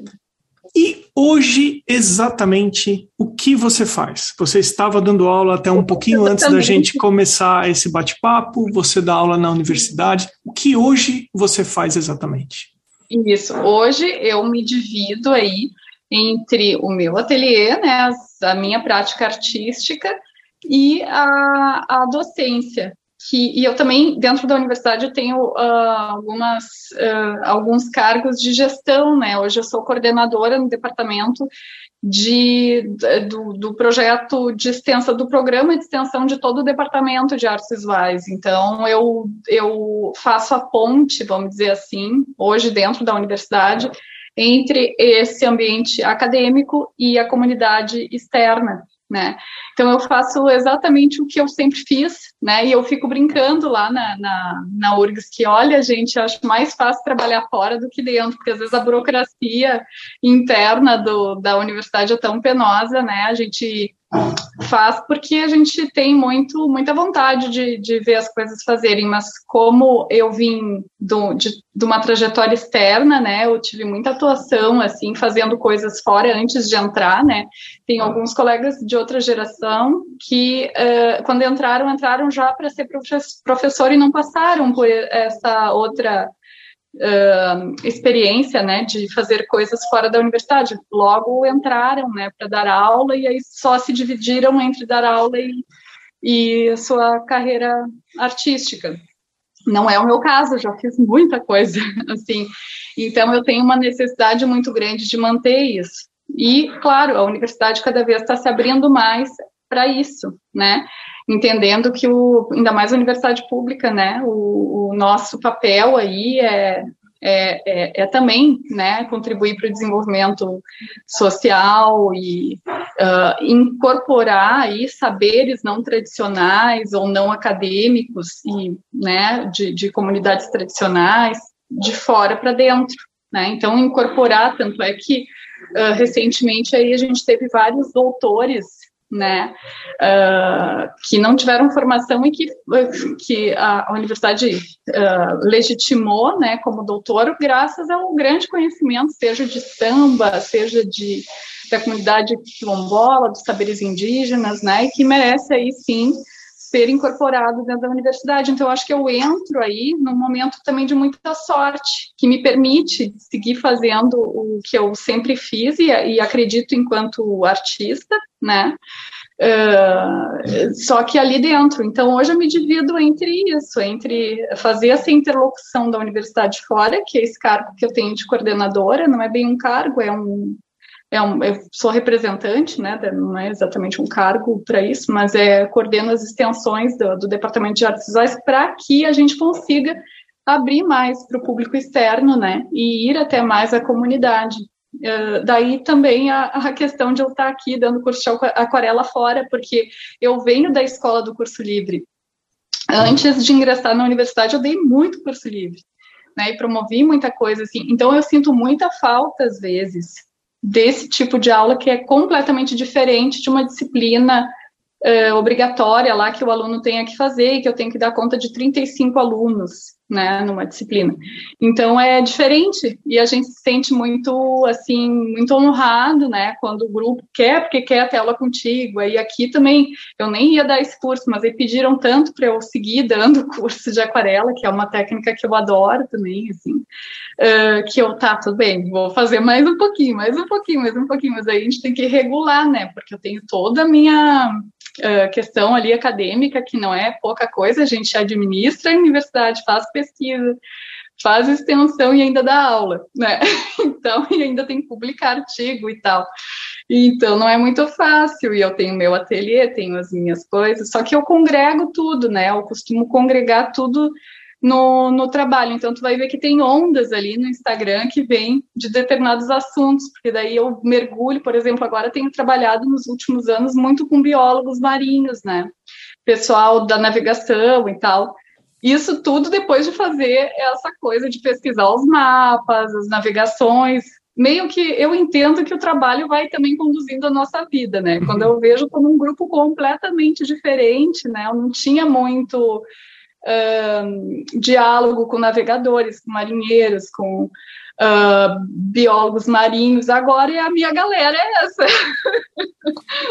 E hoje, exatamente, o que você faz? Você estava dando aula até um pouquinho antes da gente começar esse bate-papo, você dá aula na universidade. O que hoje você faz exatamente? Isso. Hoje eu me divido aí entre o meu ateliê, né, a minha prática artística e a, a docência. Que, e eu também, dentro da universidade, eu tenho uh, algumas, uh, alguns cargos de gestão, né? Hoje eu sou coordenadora no departamento de, do, do, projeto de extensão, do programa de extensão de todo o departamento de artes visuais. Então, eu, eu faço a ponte, vamos dizer assim, hoje dentro da universidade, entre esse ambiente acadêmico e a comunidade externa né? Então eu faço exatamente o que eu sempre fiz, né? E eu fico brincando lá na, na, na URGS que, olha, gente, acho mais fácil trabalhar fora do que dentro, porque às vezes a burocracia interna do, da universidade é tão penosa, né? A gente faz porque a gente tem muito, muita vontade de, de ver as coisas fazerem, mas como eu vim do, de, de uma trajetória externa, né, eu tive muita atuação, assim, fazendo coisas fora antes de entrar, né, tem alguns colegas de outra geração que, uh, quando entraram, entraram já para ser professor e não passaram por essa outra uh, experiência, né, de fazer coisas fora da universidade. Logo entraram, né, para dar aula e aí só se dividiram entre dar aula e, e sua carreira artística. Não é o meu caso, já fiz muita coisa, assim. Então eu tenho uma necessidade muito grande de manter isso. E, claro, a universidade cada vez está se abrindo mais para isso, né? Entendendo que o, ainda mais a universidade pública, né, o, o nosso papel aí é, é, é, é, também né, contribuir para o desenvolvimento social e uh, incorporar aí saberes não tradicionais ou não acadêmicos e né, de, de comunidades tradicionais de fora para dentro. Né? Então, incorporar, tanto é que uh, recentemente aí a gente teve vários doutores né, uh, que não tiveram formação e que, que a, universidade uh, legitimou, né, como doutor, graças ao grande conhecimento, seja de samba, seja de da comunidade quilombola, dos saberes indígenas, né, e que merece aí sim ser incorporado dentro da universidade. Então, eu acho que eu entro aí num momento também de muita sorte, que me permite seguir fazendo o que eu sempre fiz e, e acredito enquanto artista, né? Uh, só que ali dentro. Então, hoje eu me divido entre isso, entre fazer essa interlocução da universidade fora, que é esse cargo que eu tenho de coordenadora, não é bem um cargo, é um. É um eu sou representante, né, não é exatamente um cargo para isso, mas é coordeno as extensões do, do Departamento de Artes Visuais para que a gente consiga abrir mais para o público externo, né, e ir até mais a comunidade. Uh, daí também a, a, questão de eu estar aqui dando curso de aquarela fora, porque eu venho da escola do curso livre. Antes de ingressar na universidade, eu dei muito curso livre, né, e promovi muita coisa assim. Então eu sinto muita falta às vezes desse tipo de aula que é completamente diferente de uma disciplina uh, obrigatória lá que o aluno tenha que fazer e que eu tenho que dar conta de 35 alunos né, numa disciplina. Então é diferente e a gente se sente muito assim, muito honrado, né, quando o grupo quer porque quer a tela contigo. Aí aqui também eu nem ia dar esse curso, mas aí pediram tanto para eu seguir dando o curso de aquarela, que é uma técnica que eu adoro também, assim, uh, que eu tá tudo bem, vou fazer mais um pouquinho, mais um pouquinho, mais um pouquinho, mas aí a gente tem que regular, né, porque eu tenho toda a minha uh, questão ali acadêmica, que não é pouca coisa, a gente administra a universidade, faz pesquisa, faz extensão e ainda dá aula, né? Então, e ainda tem que publicar artigo e tal. Então, não é muito fácil, e eu tenho meu ateliê, tenho as minhas coisas, só que eu congrego tudo, né? Eu costumo congregar tudo no, no trabalho. Então, tu vai ver que tem ondas ali no Instagram que vêm de determinados assuntos, porque daí eu mergulho, por exemplo, agora tenho trabalhado nos últimos anos muito com biólogos marinhos, né? Pessoal da navegação e tal. Isso tudo depois de fazer essa coisa de pesquisar os mapas, as navegações. Meio que eu entendo que o trabalho vai também conduzindo a nossa vida, né? Quando eu vejo, estou num grupo completamente diferente, né? Eu não tinha muito diálogo com navegadores, com marinheiros, com uh, biólogos marinhos, agora e a minha galera é essa.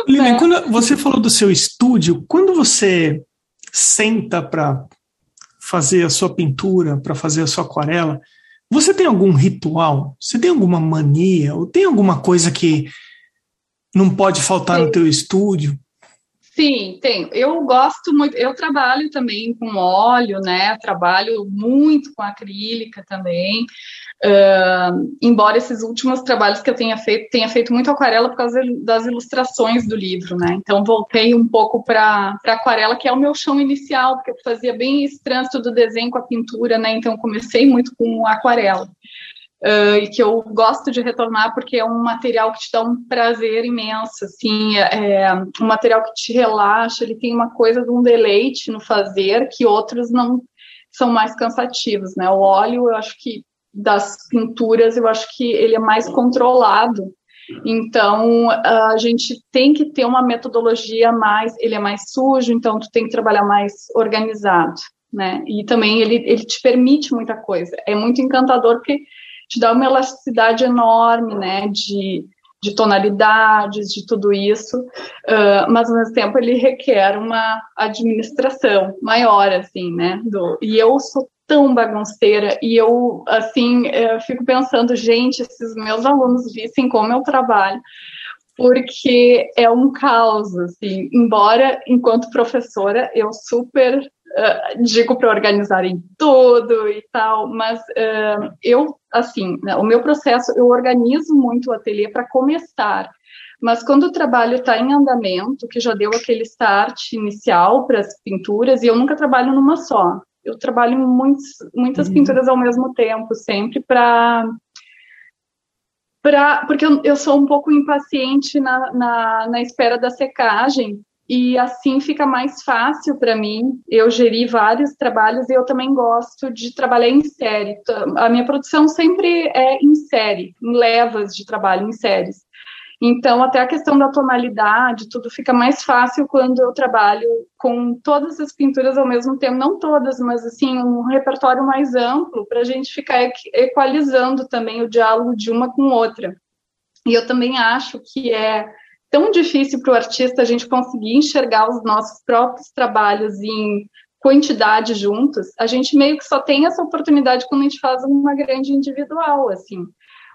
Lilian, é. quando você falou do seu estúdio, quando você senta para fazer a sua pintura, para fazer a sua aquarela, você tem algum ritual? Você tem alguma mania? Ou tem alguma coisa que não pode faltar Sim. no teu estúdio? Sim, tenho. Eu gosto muito, eu trabalho também com óleo, né? Trabalho muito com acrílica também. Uh, embora esses últimos trabalhos que eu tenha feito, tenha feito muito aquarela por causa das ilustrações do livro, né? Então voltei um pouco para aquarela, que é o meu chão inicial, porque eu fazia bem esse trânsito do desenho com a pintura, né? Então comecei muito com aquarela uh, e que eu gosto de retornar porque é um material que te dá um prazer imenso, assim, é, é um material que te relaxa, ele tem uma coisa de um deleite no fazer que outros não são mais cansativos, né? O óleo, eu acho que das pinturas, eu acho que ele é mais controlado. Então, a gente tem que ter uma metodologia mais, ele é mais sujo, então tu tem que trabalhar mais organizado, né? E também ele, ele te permite muita coisa. É muito encantador porque te dá uma elasticidade enorme, né, de, de tonalidades, de tudo isso, uh, mas ao mesmo tempo ele requer uma administração maior, assim, né, do, e eu sou tão bagunceira. E eu, assim, eu fico pensando, gente, se os meus alunos vissem como eu trabalho, porque é um caos, assim, embora enquanto professora eu super uh, digo para organizarem tudo e tal, mas uh, eu, assim, né, o meu processo, eu organizo muito o ateliê para começar, mas quando o trabalho está em andamento, que já deu aquele start inicial para as pinturas, e eu nunca trabalho numa só, eu trabalho muitos, muitas uhum. pinturas ao mesmo tempo, sempre para Pra, porque eu, eu, sou um pouco impaciente na, na, na, espera da secagem, e assim fica mais fácil para mim. Eu geri vários trabalhos e eu também gosto de trabalhar em série. A minha produção sempre é em série, em levas de trabalho, em séries. Então, até a questão da tonalidade, tudo fica mais fácil quando eu trabalho com todas as pinturas ao mesmo tempo, não todas, mas assim, um repertório mais amplo, para a gente ficar equalizando também o diálogo de uma com outra. E eu também acho que é tão difícil para o artista a gente conseguir enxergar os nossos próprios trabalhos em quantidade juntos, a gente meio que só tem essa oportunidade quando a gente faz uma grande individual, assim.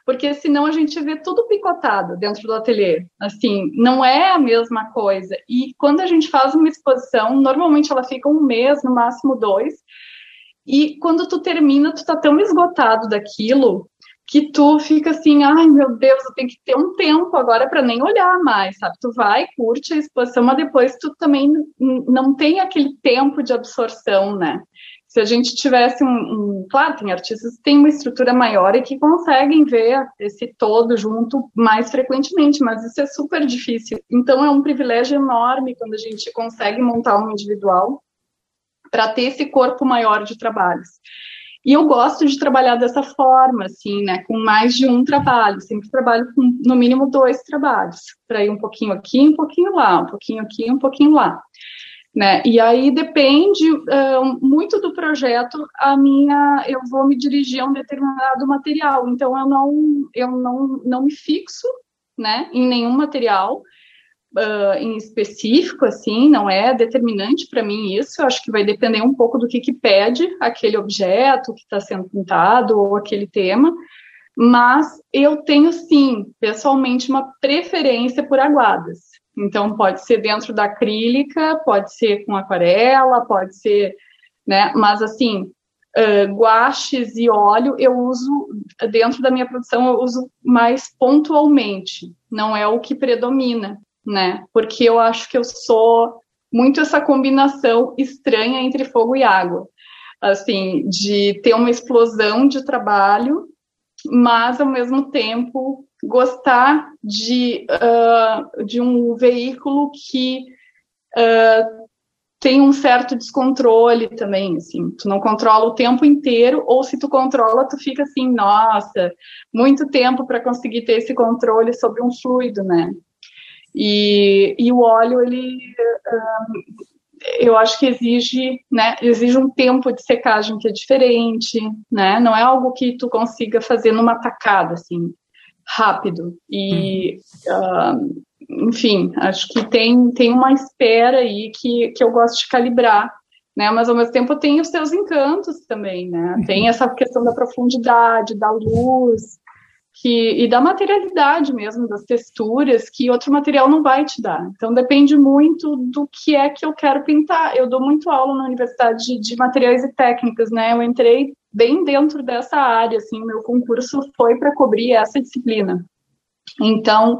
Porque senão a gente vê tudo picotado dentro do ateliê. Assim, não é a mesma coisa. E quando a gente faz uma exposição, normalmente ela fica um mês, no máximo dois. E quando tu termina, tu tá tão esgotado daquilo que tu fica assim, ai meu Deus, eu tenho que ter um tempo agora para nem olhar mais, sabe? Tu vai, curte a exposição, mas depois tu também não tem aquele tempo de absorção, né? Se a gente tivesse um, um, Claro, tem artistas que têm uma estrutura maior e que conseguem ver esse todo junto mais frequentemente, mas isso é super difícil. Então é um privilégio enorme quando a gente consegue montar um individual para ter esse corpo maior de trabalhos. E eu gosto de trabalhar dessa forma, assim, né, com mais de um trabalho. Sempre trabalho com no mínimo dois trabalhos, para ir um pouquinho aqui, um pouquinho lá, um pouquinho aqui, um pouquinho lá. Né? E aí depende uh, muito do projeto, a minha, eu vou me dirigir a um determinado material. Então eu não, eu não, não me fixo, né, em nenhum material uh, em específico, assim, não é determinante para mim isso. Eu acho que vai depender um pouco do que, que pede aquele objeto que está sendo pintado ou aquele tema. Mas eu tenho, sim, pessoalmente, uma preferência por aguadas. Então, pode ser dentro da acrílica, pode ser com aquarela, pode ser, né? Mas, assim, uh, guaches e óleo eu uso, dentro da minha produção, eu uso mais pontualmente, não é o que predomina né? Porque eu acho que eu sou muito essa combinação estranha entre fogo e água. Assim, de ter uma explosão de trabalho, mas ao mesmo tempo gostar de, uh, de um veículo que uh, tem um certo descontrole também, assim, tu não controla o tempo inteiro, ou se tu controla, tu fica assim, nossa, muito tempo para conseguir ter esse controle sobre um fluido, né? E, e o óleo, ele, eu acho que exige, né, exige um tempo de secagem que é diferente, né, não é algo que tu consiga fazer numa tacada, assim, rápido, e, uh, enfim, acho que tem, tem uma espera aí que, que eu gosto de calibrar, né, mas ao mesmo tempo tem os seus encantos também, né, tem essa questão da profundidade, da luz, que, e da materialidade mesmo, das texturas, que outro material não vai te dar. Então depende muito do que é que eu quero pintar. Eu dou muito aula na Universidade de, de Materiais e Técnicas, né? Eu entrei bem dentro dessa área, assim, meu concurso foi para cobrir essa disciplina. Então,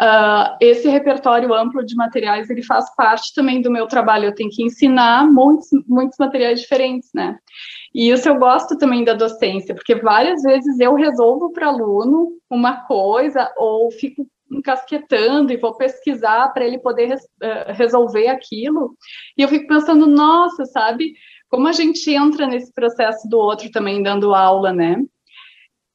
Uh, esse repertório amplo de materiais ele faz parte também do meu trabalho. Eu tenho que ensinar muitos, muitos materiais diferentes, né? E isso eu gosto também da docência, porque várias vezes eu resolvo para aluno uma coisa ou fico encasquetando e vou pesquisar para ele poder res, uh, resolver aquilo. E eu fico pensando, nossa, sabe? Como a gente entra nesse processo do outro também dando aula, né?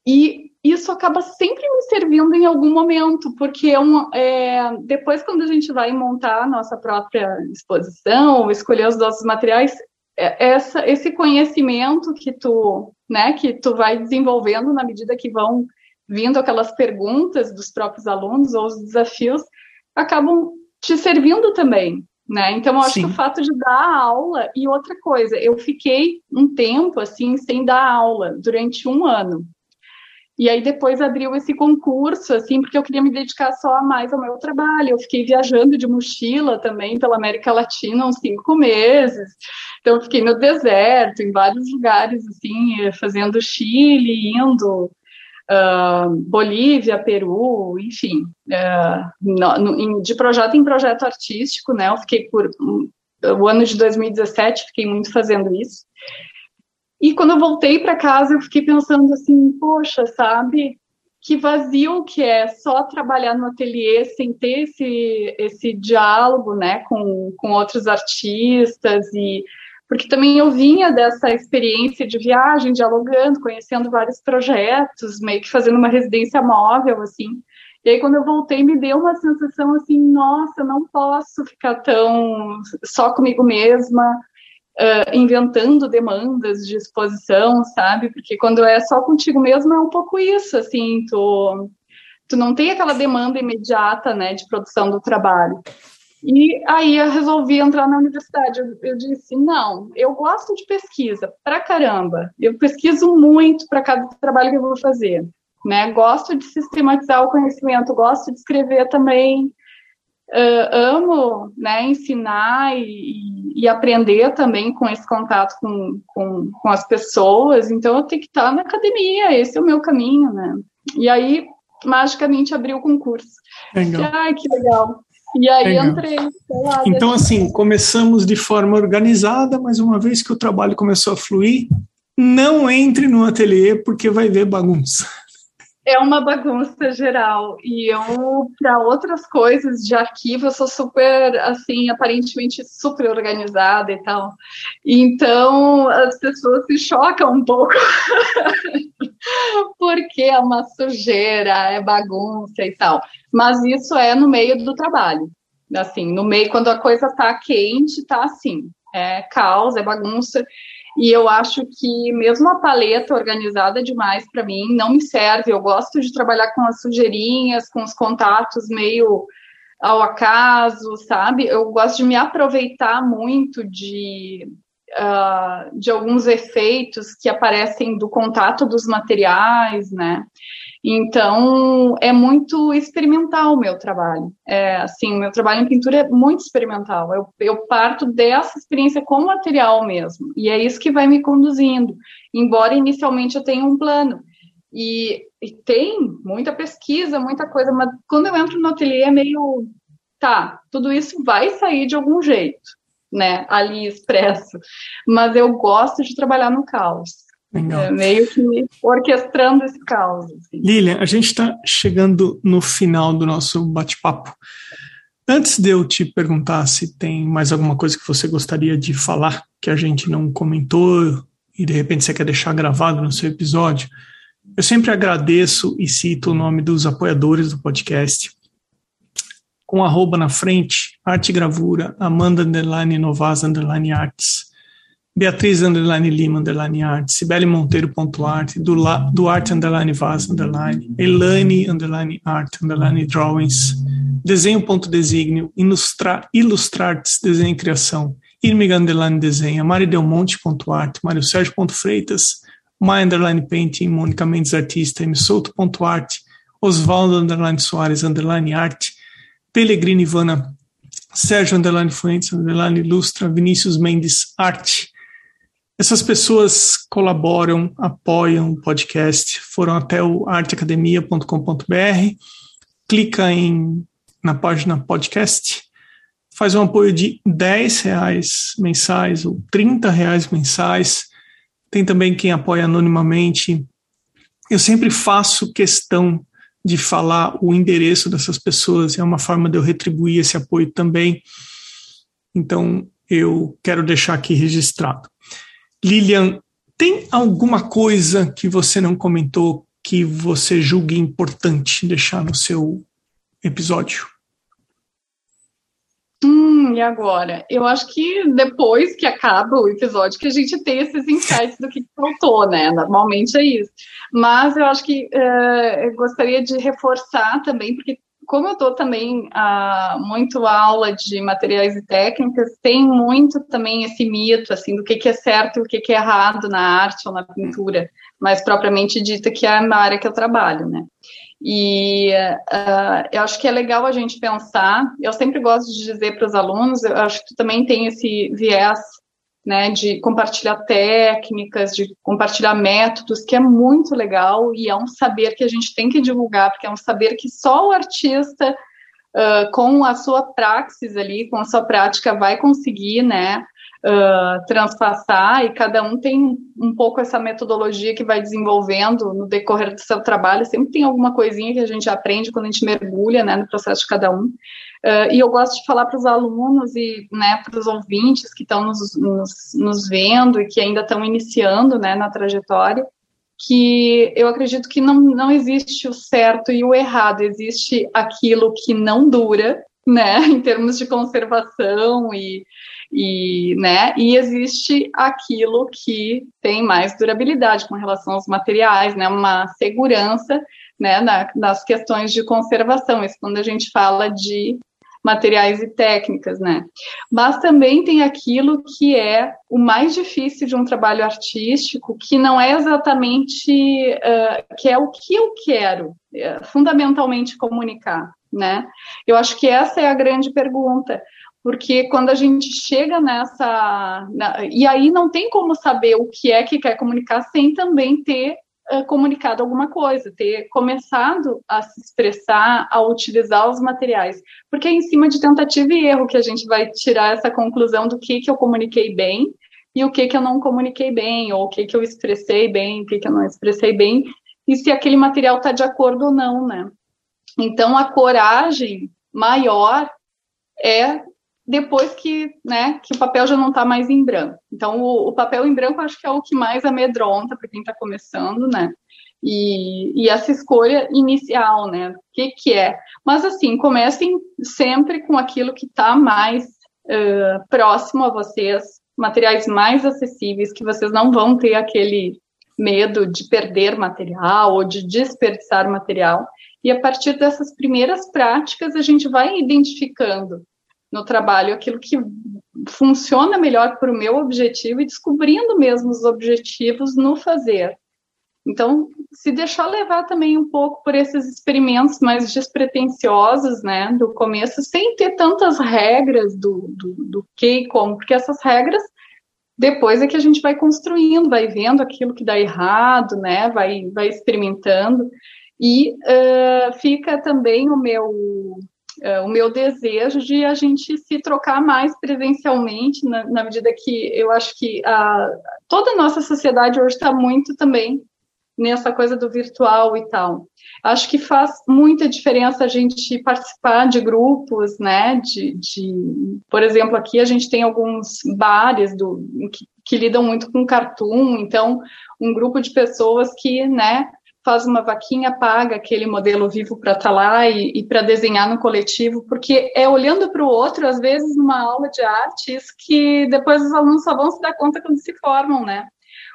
E isso acaba sempre me servindo em algum momento, porque é um, é, depois, quando a gente vai montar a nossa própria exposição, escolher os nossos materiais, é, essa, esse conhecimento que tu, né, que tu vai desenvolvendo na medida que vão vindo aquelas perguntas dos próprios alunos ou os desafios, acabam te servindo também, né? Então, eu acho Sim. que o fato de dar aula e outra coisa, eu fiquei um tempo assim sem dar aula durante um ano. E aí depois abriu esse concurso, assim, porque eu queria me dedicar só mais ao meu trabalho. Eu fiquei viajando de mochila também pela América Latina uns cinco meses. Então fiquei no deserto, em vários lugares, assim, fazendo Chile, indo uh, Bolívia, Peru, enfim, uh, no, no, de projeto em projeto artístico, né? Eu fiquei por um, o ano de 2017, fiquei muito fazendo isso. E quando eu voltei para casa, eu fiquei pensando assim, poxa, sabe? Que vazio que é só trabalhar no ateliê sem ter esse, esse diálogo, né, com, com outros artistas e porque também eu vinha dessa experiência de viagem, dialogando, conhecendo vários projetos, meio que fazendo uma residência móvel, assim. E aí, quando eu voltei, me deu uma sensação assim: nossa, não posso ficar tão só comigo mesma, uh, inventando demandas de exposição, sabe? Porque quando é só contigo mesmo é um pouco isso, assim, tu, tu não tem aquela demanda imediata, né, de produção do trabalho. E aí eu resolvi entrar na universidade. Eu, eu disse, não, eu gosto de pesquisa, pra caramba. Eu pesquiso muito para cada trabalho que eu vou fazer. Né? Gosto de sistematizar o conhecimento, gosto de escrever também, uh, amo né, ensinar e, e, aprender também com esse contato com, com, com, as pessoas, então eu tenho que estar na academia, esse é o meu caminho, né? E aí, magicamente, abriu o concurso. Legal. Ai, que legal. E aí legal. entrei. Lá, então, assim, começamos de forma organizada, mas uma vez que o trabalho começou a fluir, não entre no ateliê porque vai ver bagunça é uma bagunça geral. E eu, para outras coisas de arquivo, eu sou super, assim, aparentemente super organizada e tal. Então, as pessoas se chocam um pouco. Porque é uma sujeira, é bagunça e tal. Mas isso é no meio do trabalho. Assim, no meio, quando a coisa está quente, está assim. É caos, é bagunça. E eu acho que mesmo a paleta organizada demais para mim não me serve. Eu gosto de trabalhar com as sujeirinhas, com os contatos meio ao acaso, sabe? Eu gosto de me aproveitar muito de, uh, de alguns efeitos que aparecem do contato dos materiais, né? Então, é muito experimental o meu trabalho. É, assim, meu trabalho em pintura é muito experimental. Eu, eu parto dessa experiência com o material mesmo. E é isso que vai me conduzindo. Embora inicialmente eu tenha um plano. E, e tem muita pesquisa, muita coisa, mas quando eu entro no ateliê é meio. Tá, tudo isso vai sair de algum jeito, né? Ali expresso. Mas eu gosto de trabalhar no caos. Legal. É, meio que orquestrando esse caos. Assim. Lilian, a gente está chegando no final do nosso bate-papo. Antes de eu te perguntar se tem mais alguma coisa que você gostaria de falar que a gente não comentou e de repente você quer deixar gravado no seu episódio, eu sempre agradeço e cito o nome dos apoiadores do podcast. Com arroba na frente, Arte Gravura, Amanda Underline Novas Underline Arts, Beatriz Underline Lima Underline Arts, Sibeli Monteiro ponto Arte, Duarte Underline Vaz Underline, Elane Underline Art Underline Drawings, Desenho ponto Desígnio, Ilustrar, Ilustrartes Desenho e Criação, Irmiga Underline Desenha, Mari Delmonte ponto Arte, Mário Sérgio ponto Freitas, My Underline Painting, Mônica Mendes Artista, M Souto ponto Arte, Osvaldo Underline Soares Underline Arte, Pellegrini Ivana, Sérgio Underline Fuentes Underline Ilustra, Vinícius Mendes Arte, essas pessoas colaboram, apoiam o podcast, foram até o arteacademia.com.br, clica em, na página podcast, faz um apoio de 10 reais mensais ou 30 reais mensais. Tem também quem apoia anonimamente. Eu sempre faço questão de falar o endereço dessas pessoas, é uma forma de eu retribuir esse apoio também. Então, eu quero deixar aqui registrado. Lilian, tem alguma coisa que você não comentou que você julgue importante deixar no seu episódio? Hum, e agora? Eu acho que depois que acaba o episódio que a gente tem esses insights do que faltou, né? Normalmente é isso. Mas eu acho que uh, eu gostaria de reforçar também, porque como eu dou também uh, muito aula de materiais e técnicas, tem muito também esse mito, assim, do que, que é certo e o que, que é errado na arte ou na pintura, mais propriamente dita, que é a área que eu trabalho, né? E uh, eu acho que é legal a gente pensar, eu sempre gosto de dizer para os alunos, eu acho que tu também tem esse viés né, de compartilhar técnicas, de compartilhar métodos, que é muito legal e é um saber que a gente tem que divulgar, porque é um saber que só o artista, uh, com a sua praxis ali, com a sua prática, vai conseguir, né, uh, transpassar, e cada um tem um pouco essa metodologia que vai desenvolvendo no decorrer do seu trabalho, sempre tem alguma coisinha que a gente aprende quando a gente mergulha, né, no processo de cada um, Uh, e eu gosto de falar para os alunos e né, para os ouvintes que estão nos, nos, nos, vendo e que ainda estão iniciando né, na trajetória, que eu acredito que não, não existe o certo e o errado, existe aquilo que não dura, né, em termos de conservação e, e, né, e existe aquilo que tem mais durabilidade com relação aos materiais, né, uma segurança né, na, nas questões de conservação. Isso quando a gente fala de materiais e técnicas, né? Mas também tem aquilo que é o mais difícil de um trabalho artístico, que não é exatamente uh, que é o que eu quero, é, fundamentalmente comunicar, né? Eu acho que essa é a grande pergunta porque quando a gente chega nessa. Na, e aí não tem como saber o que é que quer comunicar sem também ter uh, comunicado alguma coisa, ter começado a se expressar, a utilizar os materiais. Porque é em cima de tentativa e erro que a gente vai tirar essa conclusão do que, que eu comuniquei bem e o que, que eu não comuniquei bem, ou o que, que eu expressei bem, o que, que eu não expressei bem, e se aquele material está de acordo ou não, né? Então, a coragem maior é depois que, né, que o papel já não está mais em branco. Então, o, o, papel em branco acho que é o que mais amedronta para quem está começando, né? E, e, essa escolha inicial, né? O que, que é? Mas, assim, comecem sempre com aquilo que está mais uh, próximo a vocês, materiais mais acessíveis, que vocês não vão ter aquele medo de perder material ou de desperdiçar material. E a partir dessas primeiras práticas, a gente vai identificando no trabalho aquilo que funciona melhor para o meu objetivo e descobrindo mesmo os objetivos no fazer. Então, se deixar levar também um pouco por esses experimentos mais despretensiosos, né, do começo, sem ter tantas regras do, do, do que e como, porque essas regras, depois é que a gente vai construindo, vai vendo aquilo que dá errado, né, vai, vai experimentando, e uh, fica também o meu o meu desejo de a gente se trocar mais presencialmente, na, na medida que eu acho que a, toda a nossa sociedade hoje está muito também nessa coisa do virtual e tal. Acho que faz muita diferença a gente participar de grupos, né? De, de por exemplo, aqui a gente tem alguns bares do, que, que lidam muito com cartoon, então um grupo de pessoas que, né, faz uma vaquinha, paga aquele modelo vivo para estar tá lá e, e para desenhar no coletivo, porque é olhando para o outro, às vezes, numa aula de artes, que depois os alunos só vão se dar conta quando se formam, né?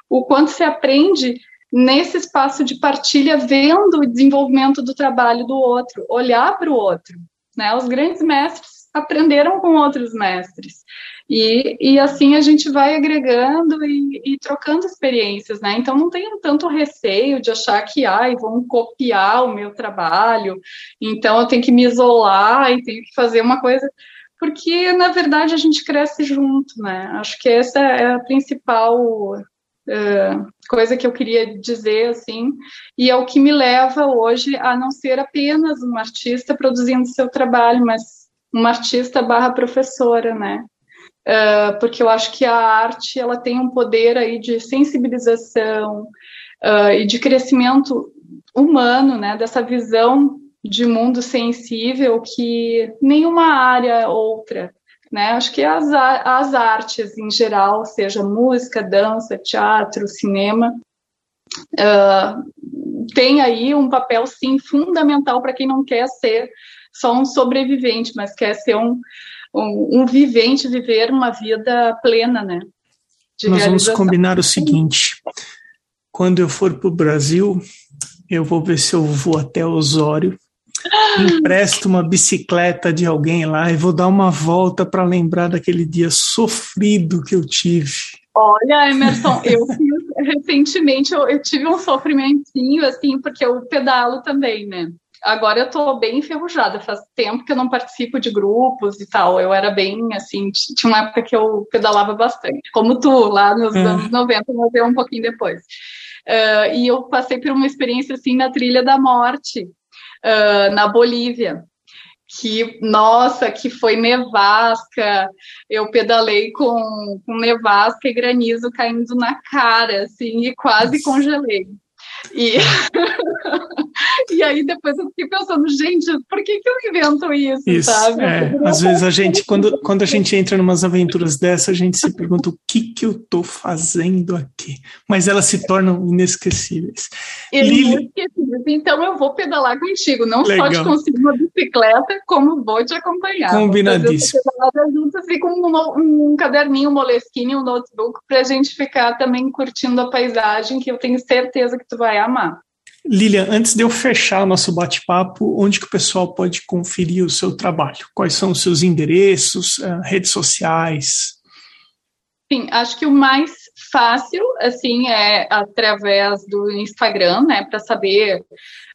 O quanto se aprende nesse espaço de partilha, vendo o desenvolvimento do trabalho do outro, olhar para o outro. Né? Os grandes mestres aprenderam com outros mestres. E, e assim a gente vai agregando e, e, trocando experiências, né? Então não tenho tanto receio de achar que ai, vão copiar o meu trabalho, então eu tenho que me isolar e tenho que fazer uma coisa. Porque, na verdade, a gente cresce junto, né? Acho que essa é a principal uh, coisa que eu queria dizer, assim, e é o que me leva hoje a não ser apenas uma artista produzindo seu trabalho, mas uma artista barra professora, né? Uh, porque eu acho que a arte ela tem um poder aí de sensibilização uh, e de crescimento humano, né? Dessa visão de mundo sensível que nenhuma área outra, né? Acho que as, as artes em geral, seja música, dança, teatro, cinema, uh, tem aí um papel sim fundamental para quem não quer ser só um sobrevivente, mas quer ser um, um, um vivente, viver uma vida plena, né? Nós vamos combinar o seguinte: quando eu for para o Brasil, eu vou ver se eu vou até Osório, empresto uma bicicleta de alguém lá e vou dar uma volta para lembrar daquele dia sofrido que eu tive. Olha, Emerson, eu recentemente eu, eu tive um sofrimentinho assim, porque eu pedalo também, né? Agora eu tô bem enferrujada. Faz tempo que eu não participo de grupos e tal. Eu era bem, assim, tinha uma época que eu pedalava bastante, como tu, lá nos é. anos 90, mas eu um pouquinho depois. Uh, e eu passei por uma experiência, assim, na Trilha da Morte, uh, na Bolívia que, nossa, que foi nevasca, eu pedalei com, com nevasca e granizo caindo na cara, assim, e quase congelei. E, e aí depois eu fiquei pensando, gente, por que, que eu invento isso, isso sabe? É. Às vezes a gente, quando, quando a gente entra em umas aventuras dessas, a gente se pergunta o que, que eu estou fazendo aqui. Mas elas se tornam inesquecíveis. Inesquecíveis. Então eu vou pedalar contigo, não Legal. só te conseguir uma bicicleta, como vou te acompanhar. Combinadíssimo. Juntas e com um, um caderninho, um moleskine, um notebook, para a gente ficar também curtindo a paisagem, que eu tenho certeza que tu vai amar. Lilian, antes de eu fechar o nosso bate-papo, onde que o pessoal pode conferir o seu trabalho? Quais são os seus endereços, uh, redes sociais? Sim, acho que o mais fácil, assim, é através do Instagram, né, para saber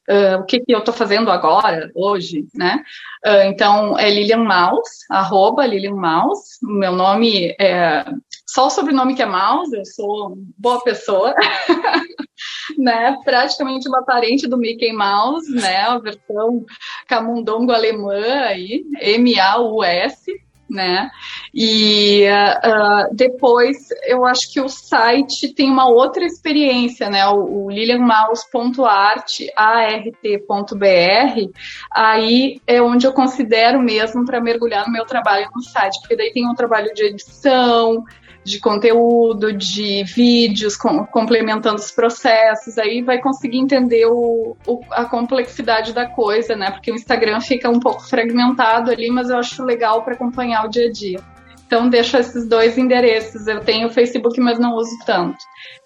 uh, o que, que eu estou fazendo agora, hoje, né? Uh, então, é Lilian Maus, arroba Lilian Maus. Meu nome é só o sobrenome que é Maus, eu sou boa pessoa. né, praticamente uma parente do Mickey Mouse, né, a versão camundongo alemã aí, M-A-U-S, né? E uh, depois eu acho que o site tem uma outra experiência, né? O, o lilianmaus.art.br, aí é onde eu considero mesmo para mergulhar no meu trabalho no site, porque daí tem um trabalho de edição, de conteúdo, de vídeos com, complementando os processos, aí vai conseguir entender o, o, a complexidade da coisa, né? Porque o Instagram fica um pouco fragmentado ali, mas eu acho legal para acompanhar o dia a dia. Então deixo esses dois endereços. Eu tenho o Facebook, mas não uso tanto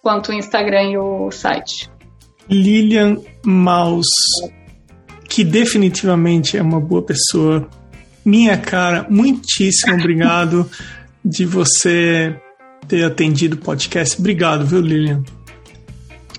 quanto o Instagram e o site. Lilian Maus, que definitivamente é uma boa pessoa. Minha cara, muitíssimo obrigado de você ter atendido o podcast. Obrigado, viu, Lilian?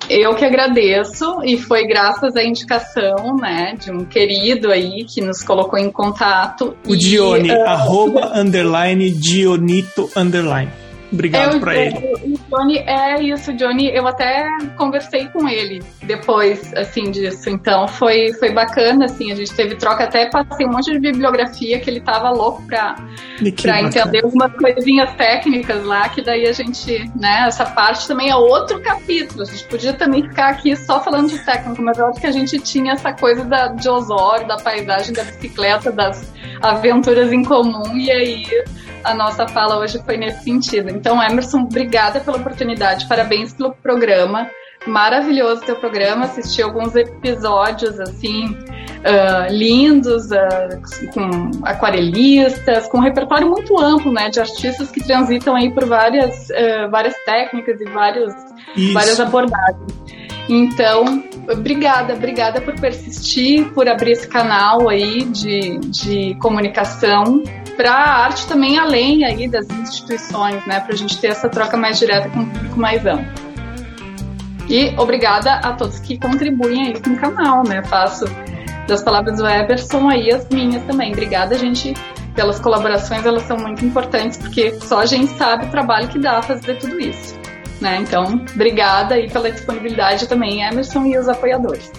Eu que agradeço e foi graças à indicação, né, de um querido aí que nos colocou em contato. O e, Dione, uh, arroba, underline, Dionito, underline. Obrigado é, para ele. Johnny, é isso, Johnny. Eu até conversei com ele depois, assim, disso. Então foi, foi bacana, assim. A gente teve troca, até passei um monte de bibliografia que ele tava louco pra, pra entender algumas coisinhas técnicas lá, que daí a gente, né, essa parte também é outro capítulo. A gente podia também ficar aqui só falando de técnico, mas eu acho que a gente tinha essa coisa da, de Osório, da paisagem, da bicicleta, das aventuras em comum, e aí a nossa fala hoje foi nesse sentido. Então, Emerson, obrigada pela oportunidade, parabéns pelo programa. maravilhoso teu programa, assisti alguns episódios assim uh, lindos, uh, com aquarelistas, com um repertório muito amplo, né, de artistas que transitam aí por várias, uh, várias técnicas e vários, várias abordagens. Então, obrigada, obrigada por persistir, por abrir esse canal aí de, de comunicação para a arte também além aí das instituições, né, para a gente ter essa troca mais direta com o público mais amplo. E obrigada a todos que contribuem aí com o canal, né? Faço das palavras do Eberson aí as minhas também. Obrigada, gente, pelas colaborações, elas são muito importantes, porque só a gente sabe o trabalho que dá fazer tudo isso. Né? Então, obrigada aí pela disponibilidade também, Emerson, e os apoiadores.